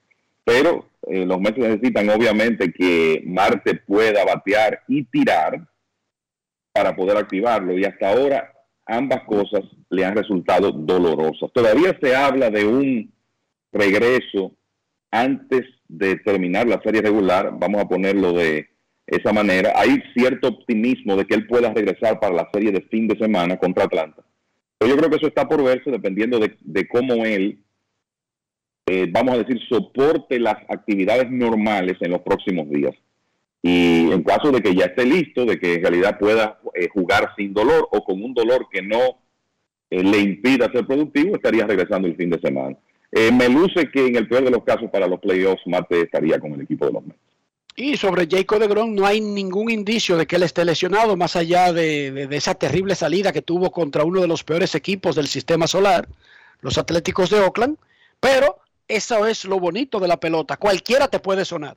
Pero eh, los Mets necesitan obviamente que Marte pueda batear y tirar para poder activarlo. Y hasta ahora ambas cosas le han resultado dolorosas. Todavía se habla de un regreso antes de terminar la serie regular, vamos a ponerlo de esa manera. Hay cierto optimismo de que él pueda regresar para la serie de fin de semana contra Atlanta. Pero yo creo que eso está por verse dependiendo de cómo él eh, vamos a decir, soporte las actividades normales en los próximos días. Y en caso de que ya esté listo, de que en realidad pueda eh, jugar sin dolor o con un dolor que no eh, le impida ser productivo, estaría regresando el fin de semana. me luce que en el peor de los casos para los playoffs, Mate estaría con el equipo de los Mets. Y sobre Jacob de Grom no hay ningún indicio de que él esté lesionado, más allá de, de, esa terrible salida que tuvo contra uno de los peores equipos del sistema solar, los Atléticos de Oakland. Pero eso es lo bonito de la pelota. Cualquiera te puede sonar.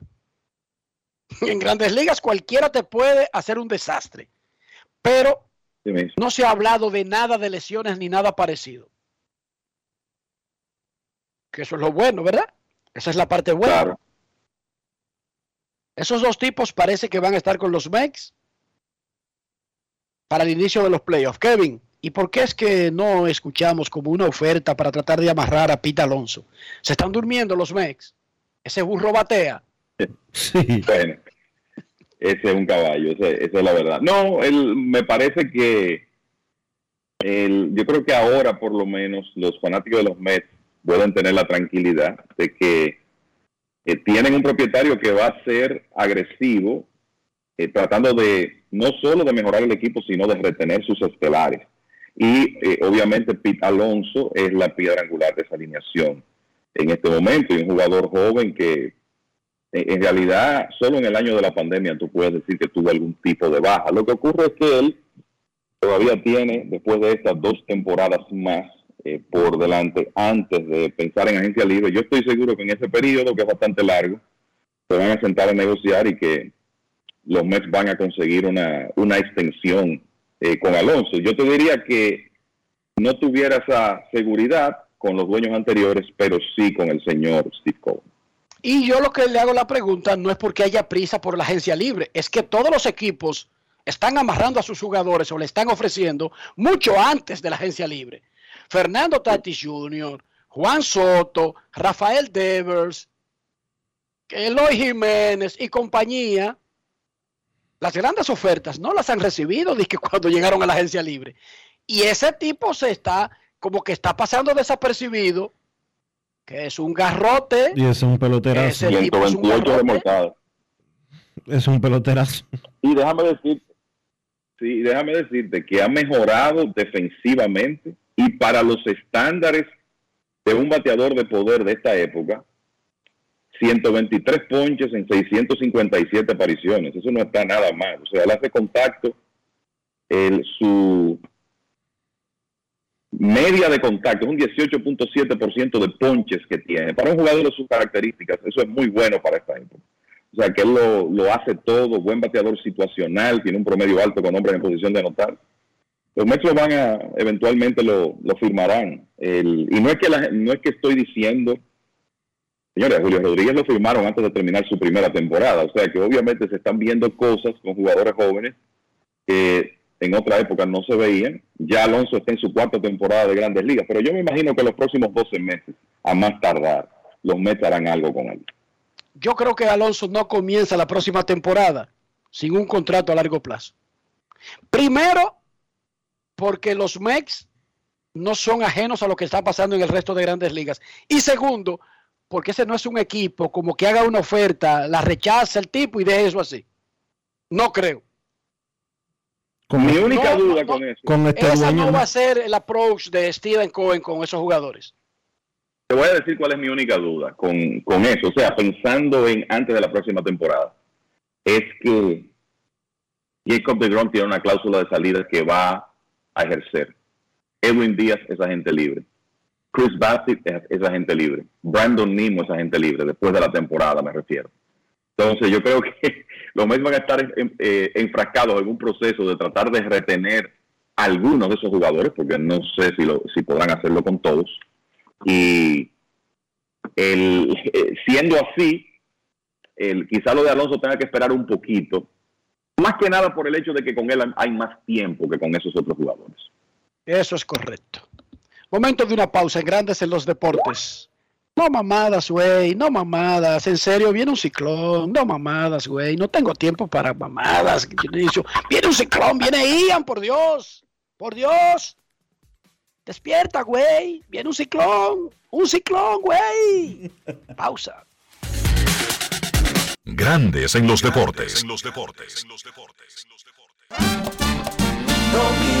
En grandes ligas cualquiera te puede hacer un desastre, pero no se ha hablado de nada de lesiones ni nada parecido. Que eso es lo bueno, ¿verdad? Esa es la parte buena. Esos dos tipos parece que van a estar con los Mex para el inicio de los playoffs. Kevin, ¿y por qué es que no escuchamos como una oferta para tratar de amarrar a Pete Alonso? Se están durmiendo los Mex. Ese burro batea. Sí. Bueno, ese es un caballo, esa es la verdad. No, él, me parece que el, yo creo que ahora por lo menos los fanáticos de los Mets pueden tener la tranquilidad de que tienen un propietario que va a ser agresivo, eh, tratando de no solo de mejorar el equipo, sino de retener sus estelares. Y eh, obviamente Pete Alonso es la piedra angular de esa alineación en este momento y un jugador joven que en realidad solo en el año de la pandemia tú puedes decir que tuvo algún tipo de baja. Lo que ocurre es que él todavía tiene, después de estas dos temporadas más, eh, por delante antes de pensar en agencia libre. Yo estoy seguro que en ese periodo, que es bastante largo, se van a sentar a negociar y que los Mets van a conseguir una, una extensión eh, con Alonso. Yo te diría que no tuviera esa seguridad con los dueños anteriores, pero sí con el señor Steve Cohen. Y yo lo que le hago la pregunta no es porque haya prisa por la agencia libre, es que todos los equipos están amarrando a sus jugadores o le están ofreciendo mucho antes de la agencia libre. Fernando Tatis Jr., Juan Soto, Rafael Devers, Eloy Jiménez y compañía, las grandes ofertas no las han recibido que cuando llegaron a la agencia libre. Y ese tipo se está, como que está pasando desapercibido, que es un garrote. Y es un peloterazo. es un Es un peloterazo. Y déjame decir, sí, déjame decirte que ha mejorado defensivamente y para los estándares de un bateador de poder de esta época, 123 ponches en 657 apariciones. Eso no está nada mal. O sea, él hace contacto. Su media de contacto es un 18.7% de ponches que tiene. Para un jugador de sus características, eso es muy bueno para esta época. O sea, que él lo, lo hace todo, buen bateador situacional, tiene un promedio alto con hombres en posición de anotar los Mets lo van a, eventualmente lo, firmarán. El, y no es, que no es que estoy diciendo, señores, Julio Rodríguez lo firmaron antes de terminar su primera temporada. O sea que obviamente se están viendo cosas con jugadores jóvenes que en otra época no se veían. Ya Alonso está en su cuarta temporada de grandes ligas, pero yo me imagino que los próximos 12 meses, a más tardar, los Mets harán algo con él. Yo creo que Alonso no comienza la próxima temporada sin un contrato a largo plazo. Primero, porque los Mex no son ajenos a lo que está pasando en el resto de grandes ligas. Y segundo, porque ese no es un equipo como que haga una oferta, la rechaza el tipo y deje eso así. No creo. Mi única duda con eso. Con este esa no va a ser el approach de Steven Cohen con esos jugadores. Te voy a decir cuál es mi única duda con, con eso. O sea, pensando en antes de la próxima temporada. Es que Jacob de Grom tiene una cláusula de salida que va a ejercer. Edwin Díaz es agente libre. Chris Bassett es, agente libre. Brandon Nimo es agente libre, después de la temporada me refiero. Entonces yo creo que los Mets van a estar eh, enfrascados en un proceso de tratar de retener algunos de esos jugadores, porque no sé si, lo, si podrán hacerlo con todos. Y eh, siendo así, el, quizá lo de Alonso tenga que esperar un poquito más que nada por el hecho de que con él hay más tiempo que con esos otros jugadores. Eso es correcto. Momento de una pausa en Grandes en los Deportes. No mamadas, güey, no mamadas. En serio, viene un ciclón. No mamadas, güey. No tengo tiempo para mamadas. Viene un ciclón, viene Ian, por Dios. Por Dios. Despierta, güey. Viene un ciclón. Un ciclón, güey. Pausa. Grandes en los deportes. Dominicana,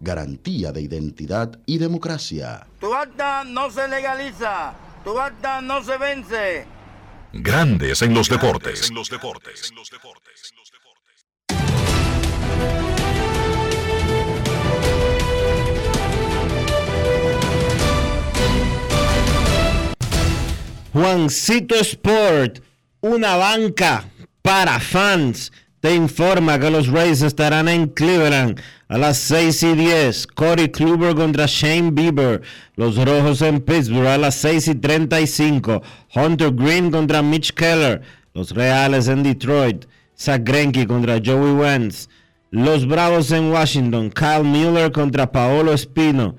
Garantía de identidad y democracia. Tu acta no se legaliza. Tu acta no se vence. Grandes en los deportes. Juancito Sport, una banca para fans, te informa que los Rays estarán en Cleveland a las 6 y 10. Corey Kluber contra Shane Bieber. Los Rojos en Pittsburgh a las 6 y 35. Hunter Green contra Mitch Keller. Los Reales en Detroit. Zach Greinke contra Joey Wentz. Los Bravos en Washington. Kyle Miller contra Paolo Espino.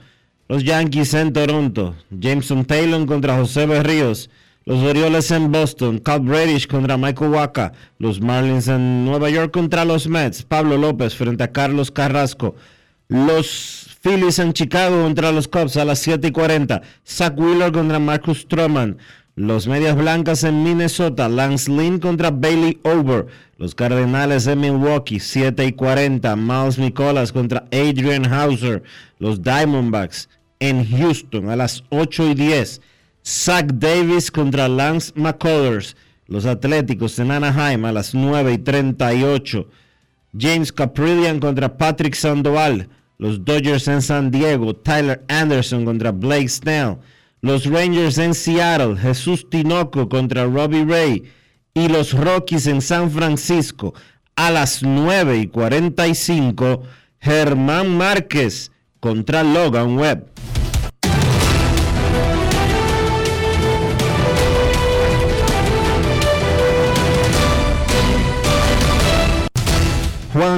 Los Yankees en Toronto. Jameson Taylor contra José Berríos. Los Orioles en Boston. Cal Bradish contra Michael Waka. Los Marlins en Nueva York contra los Mets. Pablo López frente a Carlos Carrasco. Los Phillies en Chicago contra los Cubs a las 7 y 40. Zach Wheeler contra Marcus Stroman. Los Medias Blancas en Minnesota. Lance Lynn contra Bailey Over. Los Cardenales en Milwaukee, 7 y 40. Miles Nicolas contra Adrian Hauser. Los Diamondbacks en Houston a las 8 y 10. Zach Davis contra Lance McCullers. Los Atléticos en Anaheim a las 9 y 38. James Caprillian contra Patrick Sandoval. Los Dodgers en San Diego. Tyler Anderson contra Blake Snell. Los Rangers en Seattle. Jesús Tinoco contra Robbie Ray. Y los Rockies en San Francisco a las 9 y 45. Germán Márquez contra Logan Webb.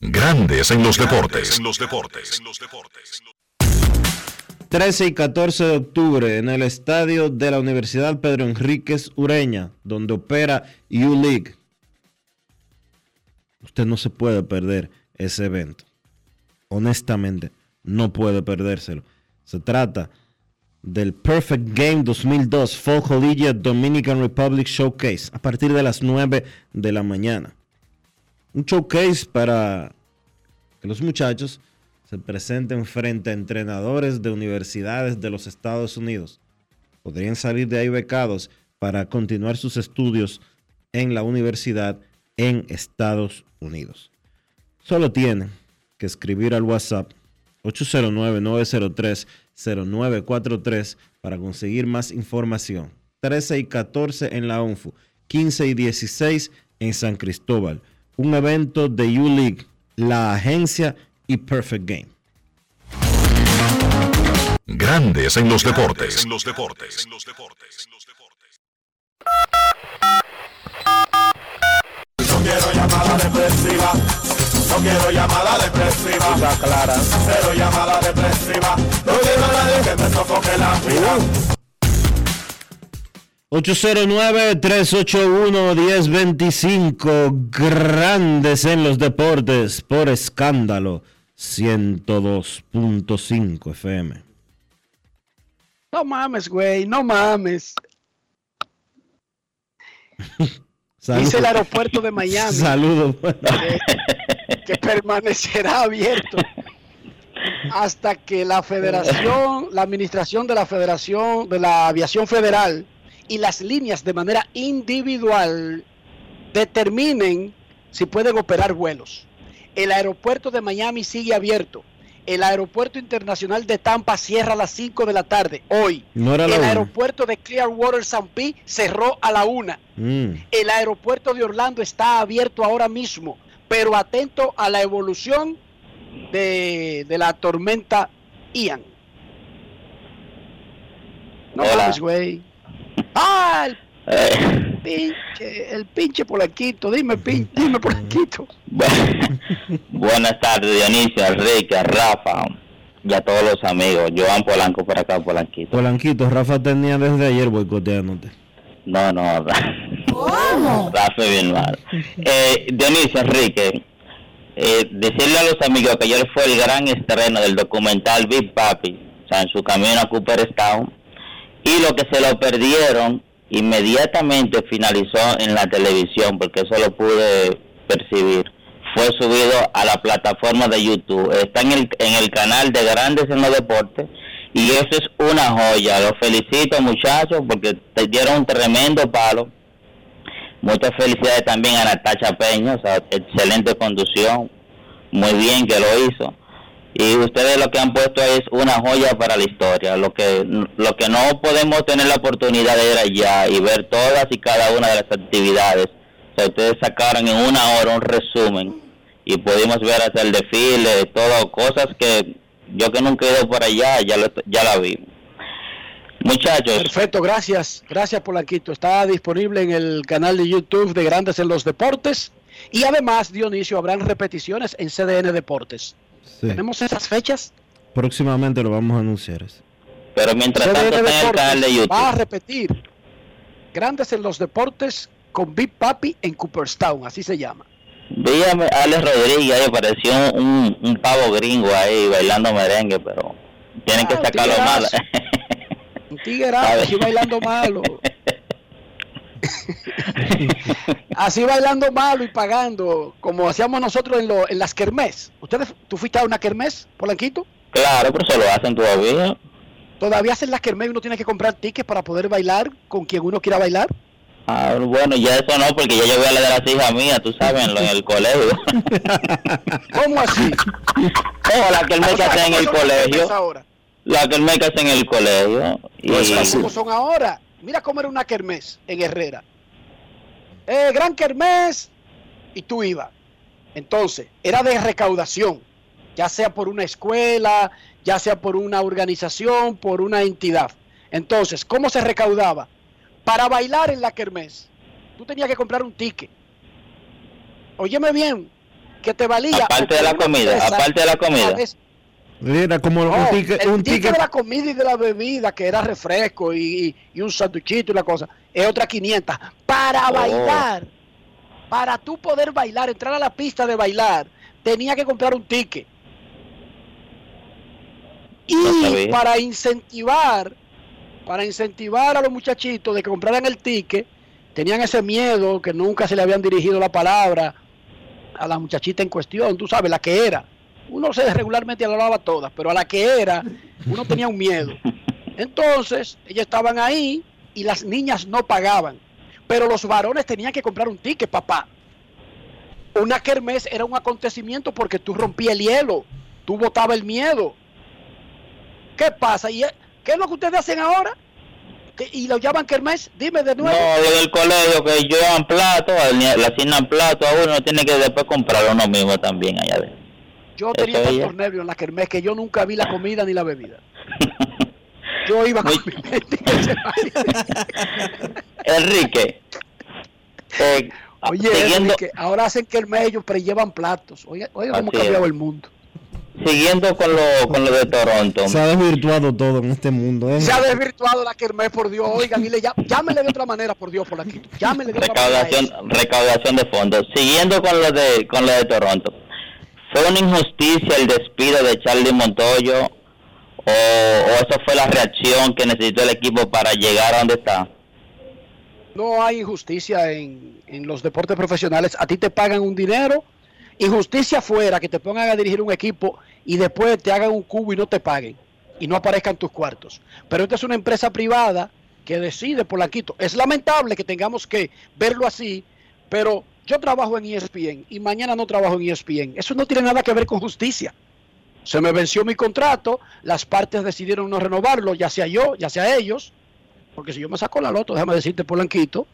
Grandes en los deportes. 13 y 14 de octubre en el estadio de la Universidad Pedro Enríquez Ureña, donde opera U-League. Usted no se puede perder ese evento. Honestamente, no puede perdérselo. Se trata del Perfect Game 2002 Fall Collegiate Dominican Republic Showcase a partir de las 9 de la mañana. Un showcase para que los muchachos se presenten frente a entrenadores de universidades de los Estados Unidos. Podrían salir de ahí becados para continuar sus estudios en la universidad en Estados Unidos. Solo tienen que escribir al WhatsApp 809-903-0943 para conseguir más información. 13 y 14 en la UNFU, 15 y 16 en San Cristóbal. Un evento de U-League, la agencia y Perfect Game. Grandes en los deportes. En los deportes. No quiero llamada depresiva. No quiero llamada depresiva. clara. Cero llamada depresiva. No quiero a nadie que me sofoque la vida. 809-381-1025, grandes en los deportes, por escándalo, 102.5 FM. No mames, güey, no mames. Dice el aeropuerto de Miami Saludos. que, que permanecerá abierto hasta que la federación, la administración de la federación de la aviación federal y las líneas de manera individual determinen si pueden operar vuelos. El aeropuerto de Miami sigue abierto. El aeropuerto internacional de Tampa cierra a las 5 de la tarde hoy. No era la el una. aeropuerto de Clearwater San P cerró a la una. Mm. El aeropuerto de Orlando está abierto ahora mismo, pero atento a la evolución de, de la tormenta Ian. No Hola. mames, güey. Ah, el pinche, el pinche Polanquito. Dime, pin, dime Polanquito. Buenas tardes, Dionisio, Enrique, a Rafa y a todos los amigos. Joan Polanco por acá, Polanquito. Polanquito, Rafa tenía desde ayer boicoteándote. No, no, Rafa es bien mal. Eh, Dionisio, Enrique, eh, decirle a los amigos que ayer fue el gran estreno del documental Big Papi, o sea, en su camino a Cooperstown, y lo que se lo perdieron inmediatamente finalizó en la televisión, porque eso lo pude percibir. Fue subido a la plataforma de YouTube. Está en el, en el canal de Grandes en los Deportes. Y eso es una joya. Los felicito, muchachos, porque te dieron un tremendo palo. Muchas felicidades también a Natacha Peña, o sea, excelente conducción. Muy bien que lo hizo. Y ustedes lo que han puesto es una joya para la historia. Lo que, lo que no podemos tener la oportunidad de ir allá y ver todas y cada una de las actividades. O sea, ustedes sacaron en una hora un resumen y pudimos ver hasta el desfile, todo, cosas que yo que nunca he ido por allá, ya, lo, ya la vi. Muchachos, Perfecto, gracias. Gracias, Polanquito. Está disponible en el canal de YouTube de Grandes en los Deportes. Y además, Dionisio, habrán repeticiones en CDN Deportes. Sí. ¿Tenemos esas fechas? Próximamente lo vamos a anunciar. eso. pero mientras CDN tanto está en el canal de YouTube. va a repetir Grandes en los Deportes con Big Papi en Cooperstown, así se llama. Dígame, Alex Rodríguez, ahí apareció un, un pavo gringo ahí bailando merengue, pero tienen que Ah, sacarlo mal. Un tiguerazo, bailando malo. así bailando malo y pagando, como hacíamos nosotros en, lo- en las kermés. ¿Ustedes, tú fuiste a una kermés, Polanquito? claro, pero se lo hacen todavía. ¿Todavía hacen las kermés y uno tiene que comprar tickets para poder bailar con quien uno quiera bailar? Ah, bueno, ya eso no, porque ya yo voy a la de las hijas mías, tú sabes, en, lo- en el colegio. ¿Cómo así? o la que el me O sea, hace en ¿cómo el kermés colegio. ahora? La que el me hace en el colegio. Y... ¿Cómo son ahora? Mira cómo era una kermés en Herrera. Eh, gran kermés y tú ibas. Entonces, era de recaudación, ya sea por una escuela, ya sea por una organización, por una entidad. Entonces, ¿cómo se recaudaba? Para bailar en la kermés, tú tenías que comprar un ticket. Óyeme bien, que te valía. Aparte de la comida, aparte de la comida. Era como no, un ticket. el Un ticket ticket de la comida y de la bebida, que era refresco y, y un sanduchito y la cosa, es otra 500. Para Oh. bailar, para tú poder bailar, entrar a la pista de bailar, tenía que comprar un ticket. Y para incentivar, para incentivar a los muchachitos de que compraran el ticket, tenían ese miedo que nunca se le habían dirigido la palabra a la muchachita en cuestión, tú sabes, la que era. Uno se regularmente hablaba todas, pero a la que era, uno tenía un miedo. Entonces, ellos estaban ahí y las niñas no pagaban. Pero los varones tenían que comprar un ticket, papá. Una kermés era un acontecimiento porque tú rompías el hielo, tú botabas el miedo. ¿Qué pasa? ¿Y, eh, ¿Qué es lo que ustedes hacen ahora? ¿Qué- ¿Y lo llaman kermés? Dime de No, nuevo. lo del colegio, que llevan plato, le asignan plato a uno, tiene que después comprarlo uno mismo también allá adentro. Yo tenía tantos nervios en la kermés que yo nunca vi la comida ni la bebida. Yo iba con mi mente. Enrique, eh, Oye, siguiendo, Enrique, ahora hacen kermés ellos pero llevan platos. Oye, oye cómo ha cambiado el mundo. siguiendo con lo, con lo de Toronto, Se ha desvirtuado todo en este mundo. ¿eh? Se ha desvirtuado la kermés, por Dios. Oigan, y le llá- llámenle de otra manera, por Dios, por aquí. Llámenle de otra manera. recaudación de fondos, siguiendo con lo de con lo de Toronto, ¿fue una injusticia el despido de Charlie Montoyo o, eso fue la reacción que necesitó el equipo para llegar a donde está? No hay injusticia en, en los deportes profesionales. A ti te pagan un dinero. Injusticia fuera que te pongan a dirigir un equipo y después te hagan un cubo y no te paguen y no aparezcan tus cuartos. Pero esta es una empresa privada que decide por la quito. Es lamentable que tengamos que verlo así, pero yo trabajo en ESPN y mañana no trabajo en ESPN. Eso no tiene nada que ver con justicia. Se me venció mi contrato, las partes decidieron no renovarlo, ya sea yo, ya sea ellos, porque si yo me saco la loto, déjame decirte, Polanquito,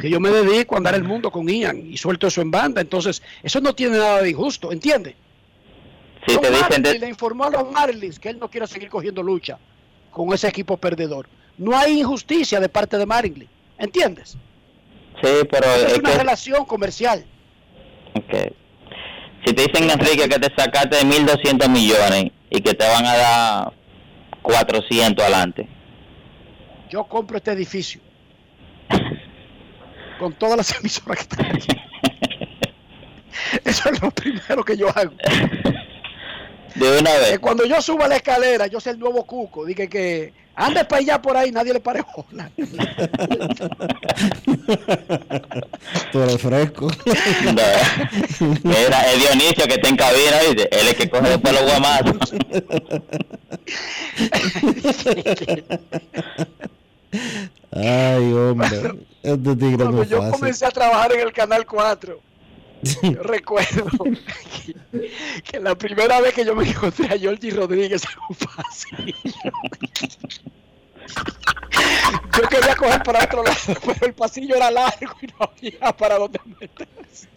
que yo me dedico a andar el mundo con Ian y suelto eso en banda. Entonces, eso no tiene nada de injusto, ¿entiende? Si Don te dicen de- le informó a los Marlins que él no quiere seguir cogiendo lucha con ese equipo perdedor. No hay injusticia de parte de Marlins, ¿entiendes? Sí, pero Es es una que, relación comercial. ok. si te dicen Enrique que te sacaste de 1.200 millones y que te van a dar 400 adelante, Yo compro este edificio con todas las emisoras que están aquí. Eso es lo primero que yo hago. de una Que vez, cuando yo suba la escalera, yo soy el nuevo cuco. Dije que ande para allá por ahí, nadie le pare bola. Tú eres fresco. mira, es Dionisio que está en cabina, ¿viste? Él es el que coge después los guamazos. Ay, hombre. Este tigre no Cuando es yo fácil. comencé a trabajar en el Canal 4, yo recuerdo que, que la primera vez que yo me encontré a Georgie Rodríguez en un pasillo, yo quería coger para otro lado, pero el pasillo era largo y no había para dónde meterse.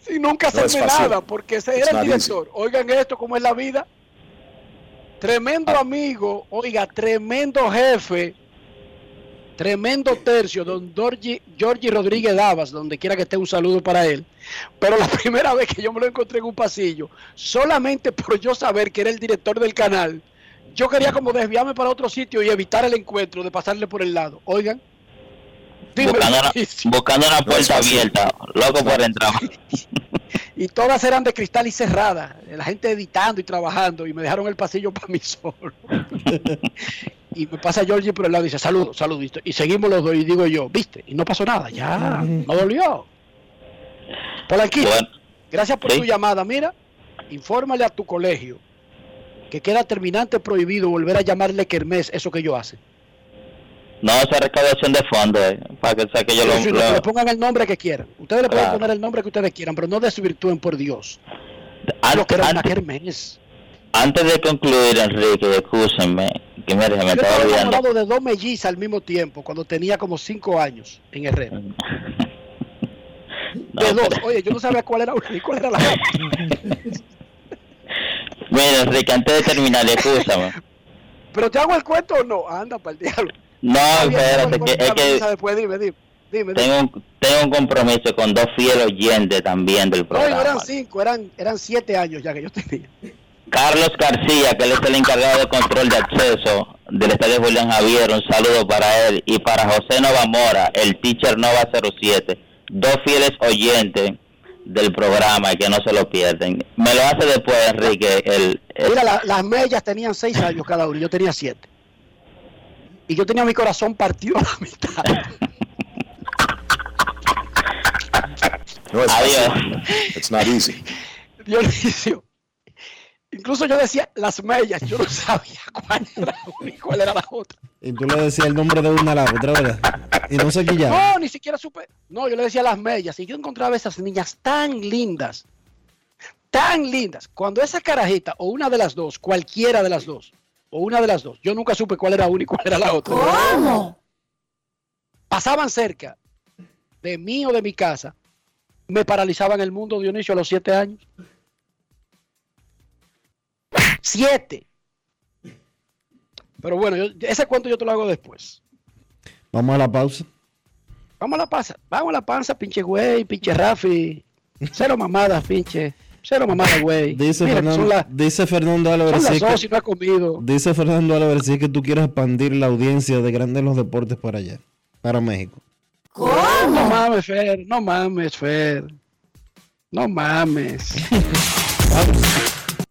Sin nunca No nada, porque ese era el easy. director. Oigan esto, cómo es la vida. Tremendo amigo, oiga, tremendo jefe, tremendo tercio, don Georgie, Georgie Rodríguez Davas, donde quiera que esté un saludo para él. Pero la primera vez que yo me lo encontré en un pasillo, solamente por yo saber que era el director del canal, yo quería como desviarme para otro sitio y evitar el encuentro de pasarle por el lado. Oigan, dímelo, buscando una, buscando una puerta abierta, loco por entrar. y todas eran de cristal y cerradas, la gente editando y trabajando, y me dejaron el pasillo para mí solo. Y me pasa Georgie por el lado y dice, saludos, saludos, y seguimos los dos, y digo yo, viste, y no pasó nada, ya, no dolió. Polanquito, gracias por Sí. tu llamada, mira, infórmale a tu colegio que queda terminante prohibido volver a llamarle Kermés, eso que ellos hacen. No, esa recaudación de fondos, eh, para que, sea que yo Sí, lo, sí, no, lo- que le pongan el nombre que quieran. Ustedes le pueden Claro. poner el nombre que ustedes quieran, pero no desvirtúen por Dios. Lo que era una kermés. Antes de concluir, Enrique, escúchenme, me Yo estaba enamorado de dos mellizas al mismo tiempo, cuando tenía como cinco años en Herrera. De dos. Oye, yo no sabía cuál era una y cuál era la otra. Mira, Enrique, antes de terminar, escúchame. Pero te hago el cuento o no? Anda, para el diablo. No, espérate, poner es que después, dime, dime. Dime, dime. tengo un, tengo un compromiso con dos fieles oyentes también del No, no programa. eran cinco, eran, eran siete años ya que yo tenía. Carlos García, que él es el encargado de control de acceso del Estadio Julián Javier, un saludo para él. Y para José Nova Mora, el teacher Nova 07, dos fieles oyentes del programa y que no se lo pierden. Me lo hace después, Enrique, el, el- Mira, la- las mellas tenían seis años cada uno yo tenía siete. Y yo tenía mi corazón partido a la mitad. No es Adiós. fácil. It's not easy. Dionisio. Incluso yo decía las mellas, yo no sabía cuál era una y cuál era la otra. Y tú le decías el nombre de una a la otra, ¿verdad? Y no se quillaba. No, ni siquiera supe. No, yo le decía las mellas y yo encontraba esas niñas tan lindas, tan lindas. Cuando esa carajita o una de las dos, cualquiera de las dos, o una de las dos, yo nunca supe cuál era una y cuál era la otra. ¿Cómo? Pasaban cerca de mí o de mi casa me paralizaban el mundo, Dionisio, a los siete años. Siete. Pero bueno, yo- ese cuento yo te lo hago después. Vamos a la pausa. Vamos a la panza, vamos a la panza, pinche güey, pinche Rafi. Cero mamadas, pinche. Cero mamadas, güey. Dice, Mira, Fernando, la- dice Fernando Álvarez son las sí dos que, y no ha comido. dice Fernando Álvarez sí que tú quieres expandir la audiencia de Grandes en los Deportes para allá, para México. No mames, Fer, no mames, Fer. No mames.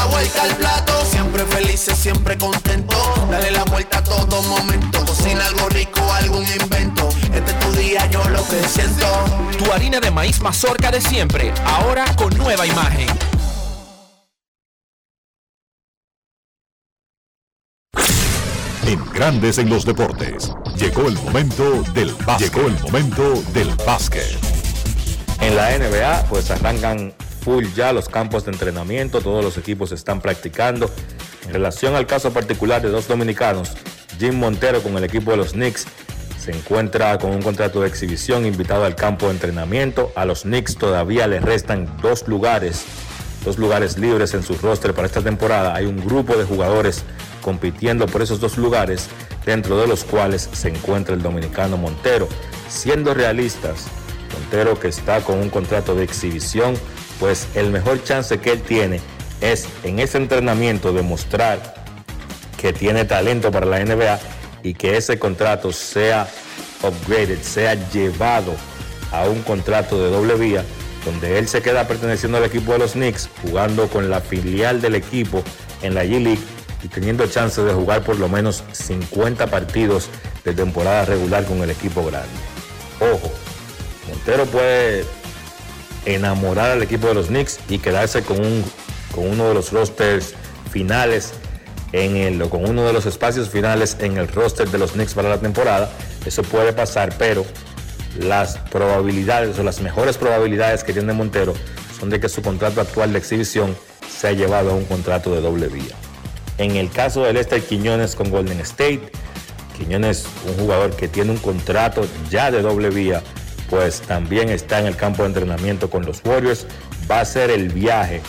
La vuelta al plato, siempre felices, siempre contento. Dale la vuelta a todo momento. Cocina algo rico, algún invento. Este es tu día, yo lo que siento. Tu harina de maíz mazorca de siempre, ahora con nueva imagen. En Grandes en los deportes. Llegó el momento del básquet. Llegó el momento del básquet. En la NBA, pues arrancan full ya los campos de entrenamiento, todos los equipos están practicando. En relación al caso particular de dos dominicanos, Jim Montero con el equipo de los Knicks se encuentra con un contrato de exhibición invitado al campo de entrenamiento. A los Knicks todavía les restan dos lugares, dos lugares libres en su roster para esta temporada. Hay un grupo de jugadores compitiendo por esos dos lugares, dentro de los cuales se encuentra el dominicano Montero. Siendo realistas, Montero que está con un contrato de exhibición, pues el mejor chance que él tiene es en ese entrenamiento demostrar que tiene talento para la NBA y que ese contrato sea upgraded, sea llevado a un contrato de doble vía, donde él se queda perteneciendo al equipo de los Knicks, jugando con la filial del equipo en la G-League y teniendo chance de jugar por lo menos 50 partidos de temporada regular con el equipo grande. Ojo, Montero puede enamorar al equipo de los Knicks y quedarse con, un, con uno de los rosters finales en el, o con uno de los espacios finales en el roster de los Knicks para la temporada. Eso puede pasar, pero las probabilidades o las mejores probabilidades que tiene Montero son de que su contrato actual de exhibición sea llevado a un contrato de doble vía. En el caso del Lester Quiñones con Golden State, Quiñones, un jugador que tiene un contrato ya de doble vía, pues también está en el campo de entrenamiento con los Warriors. Va a ser el viaje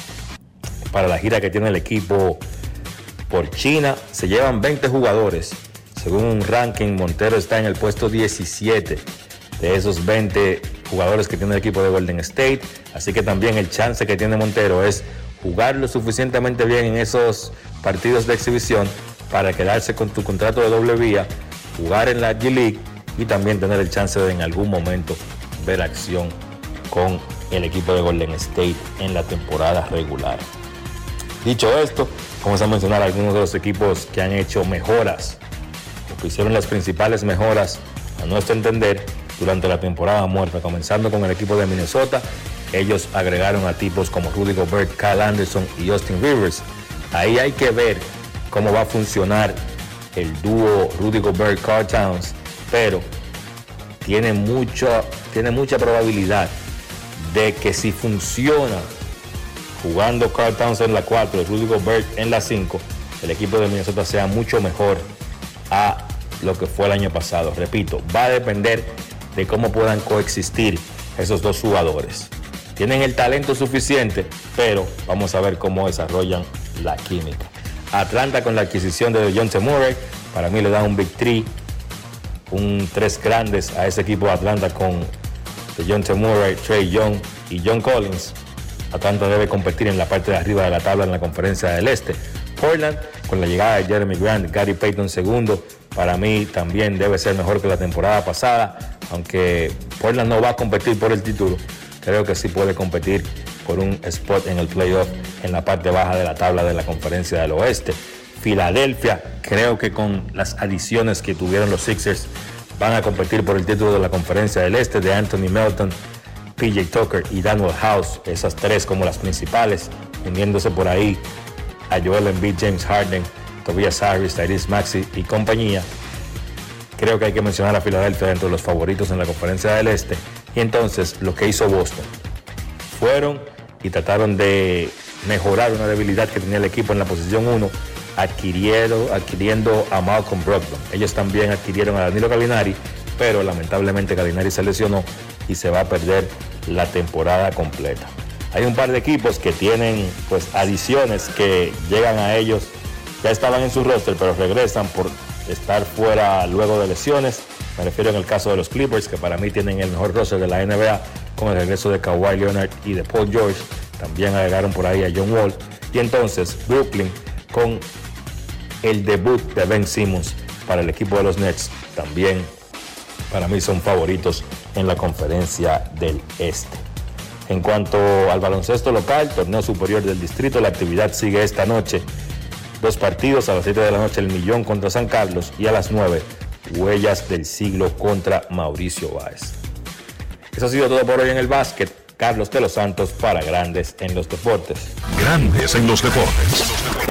para la gira que tiene el equipo por China. Se llevan 20 jugadores. Según un ranking, Montero está en el puesto 17 de esos 20 jugadores que tiene el equipo de Golden State. Así que también el chance que tiene Montero es jugar lo suficientemente bien en esos partidos de exhibición para quedarse con tu contrato de doble vía, jugar en la G-League y también tener el chance de en algún momento ver acción con el equipo de Golden State en la temporada regular. Dicho esto, vamos a mencionar algunos de los equipos que han hecho mejoras o que hicieron las principales mejoras a nuestro entender durante la temporada muerta, comenzando con el equipo de Minnesota. Ellos agregaron a tipos como Rudy Gobert, Kyle Anderson y Austin Rivers. Ahí hay que ver cómo va a funcionar el dúo Rudy Gobert Carl Towns, pero tiene mucha, tiene mucha probabilidad de que si funciona jugando Carl Towns en la 4 y Rudy Gobert en la 5, el equipo de Minnesota sea mucho mejor a lo que fue el año pasado. Repito, va a depender de cómo puedan coexistir esos dos jugadores. Tienen el talento suficiente, pero vamos a ver cómo desarrollan la química. Atlanta con la adquisición de John T. Murray, para mí le da un Big un tres grandes a ese equipo de Atlanta con John. Murray, Trey Young y John Collins. Atlanta debe competir en la parte de arriba de la tabla en la conferencia del Este. Portland, con la llegada de Jeremy Grant, Gary Payton segundo, para mí también debe ser mejor que la temporada pasada, aunque Portland no va a competir por el título, creo que sí puede competir por un spot en el playoff en la parte baja de la tabla de la conferencia del oeste. Filadelfia, creo que con las adiciones que tuvieron los Sixers van a competir por el título de la conferencia del este de Anthony Melton, PJ Tucker y Daniel House, esas tres como las principales, uniéndose por ahí a Joel Embiid, James Harden, Tobias Harris, Tyrese Maxi y compañía. Creo que hay que mencionar a Filadelfia dentro de los favoritos en la conferencia del este. Y entonces lo que hizo Boston, fueron y trataron de mejorar una debilidad que tenía el equipo en la posición 1, adquiriendo, adquiriendo a Malcolm Brogdon. Ellos también adquirieron a Danilo Galinari, pero lamentablemente Galinari se lesionó y se va a perder la temporada completa. Hay un par de equipos que tienen pues adiciones que llegan a ellos, ya estaban en su roster, pero regresan por estar fuera luego de lesiones. Me refiero en el caso de los Clippers, que para mí tienen el mejor roster de la NBA, con el regreso de Kawhi Leonard y de Paul George. También agregaron por ahí a John Wall. Y entonces Brooklyn con el debut de Ben Simmons para el equipo de los Nets. También para mí son favoritos en la conferencia del Este. En cuanto al baloncesto local, torneo superior del distrito, la actividad sigue esta noche. Dos partidos a las 7 de la noche, el Millón contra San Carlos y a las 9, Huellas del Siglo contra Mauricio Báez. Eso ha sido todo por hoy en el básquet. Carlos de los Santos para Grandes en los Deportes. Grandes en los deportes.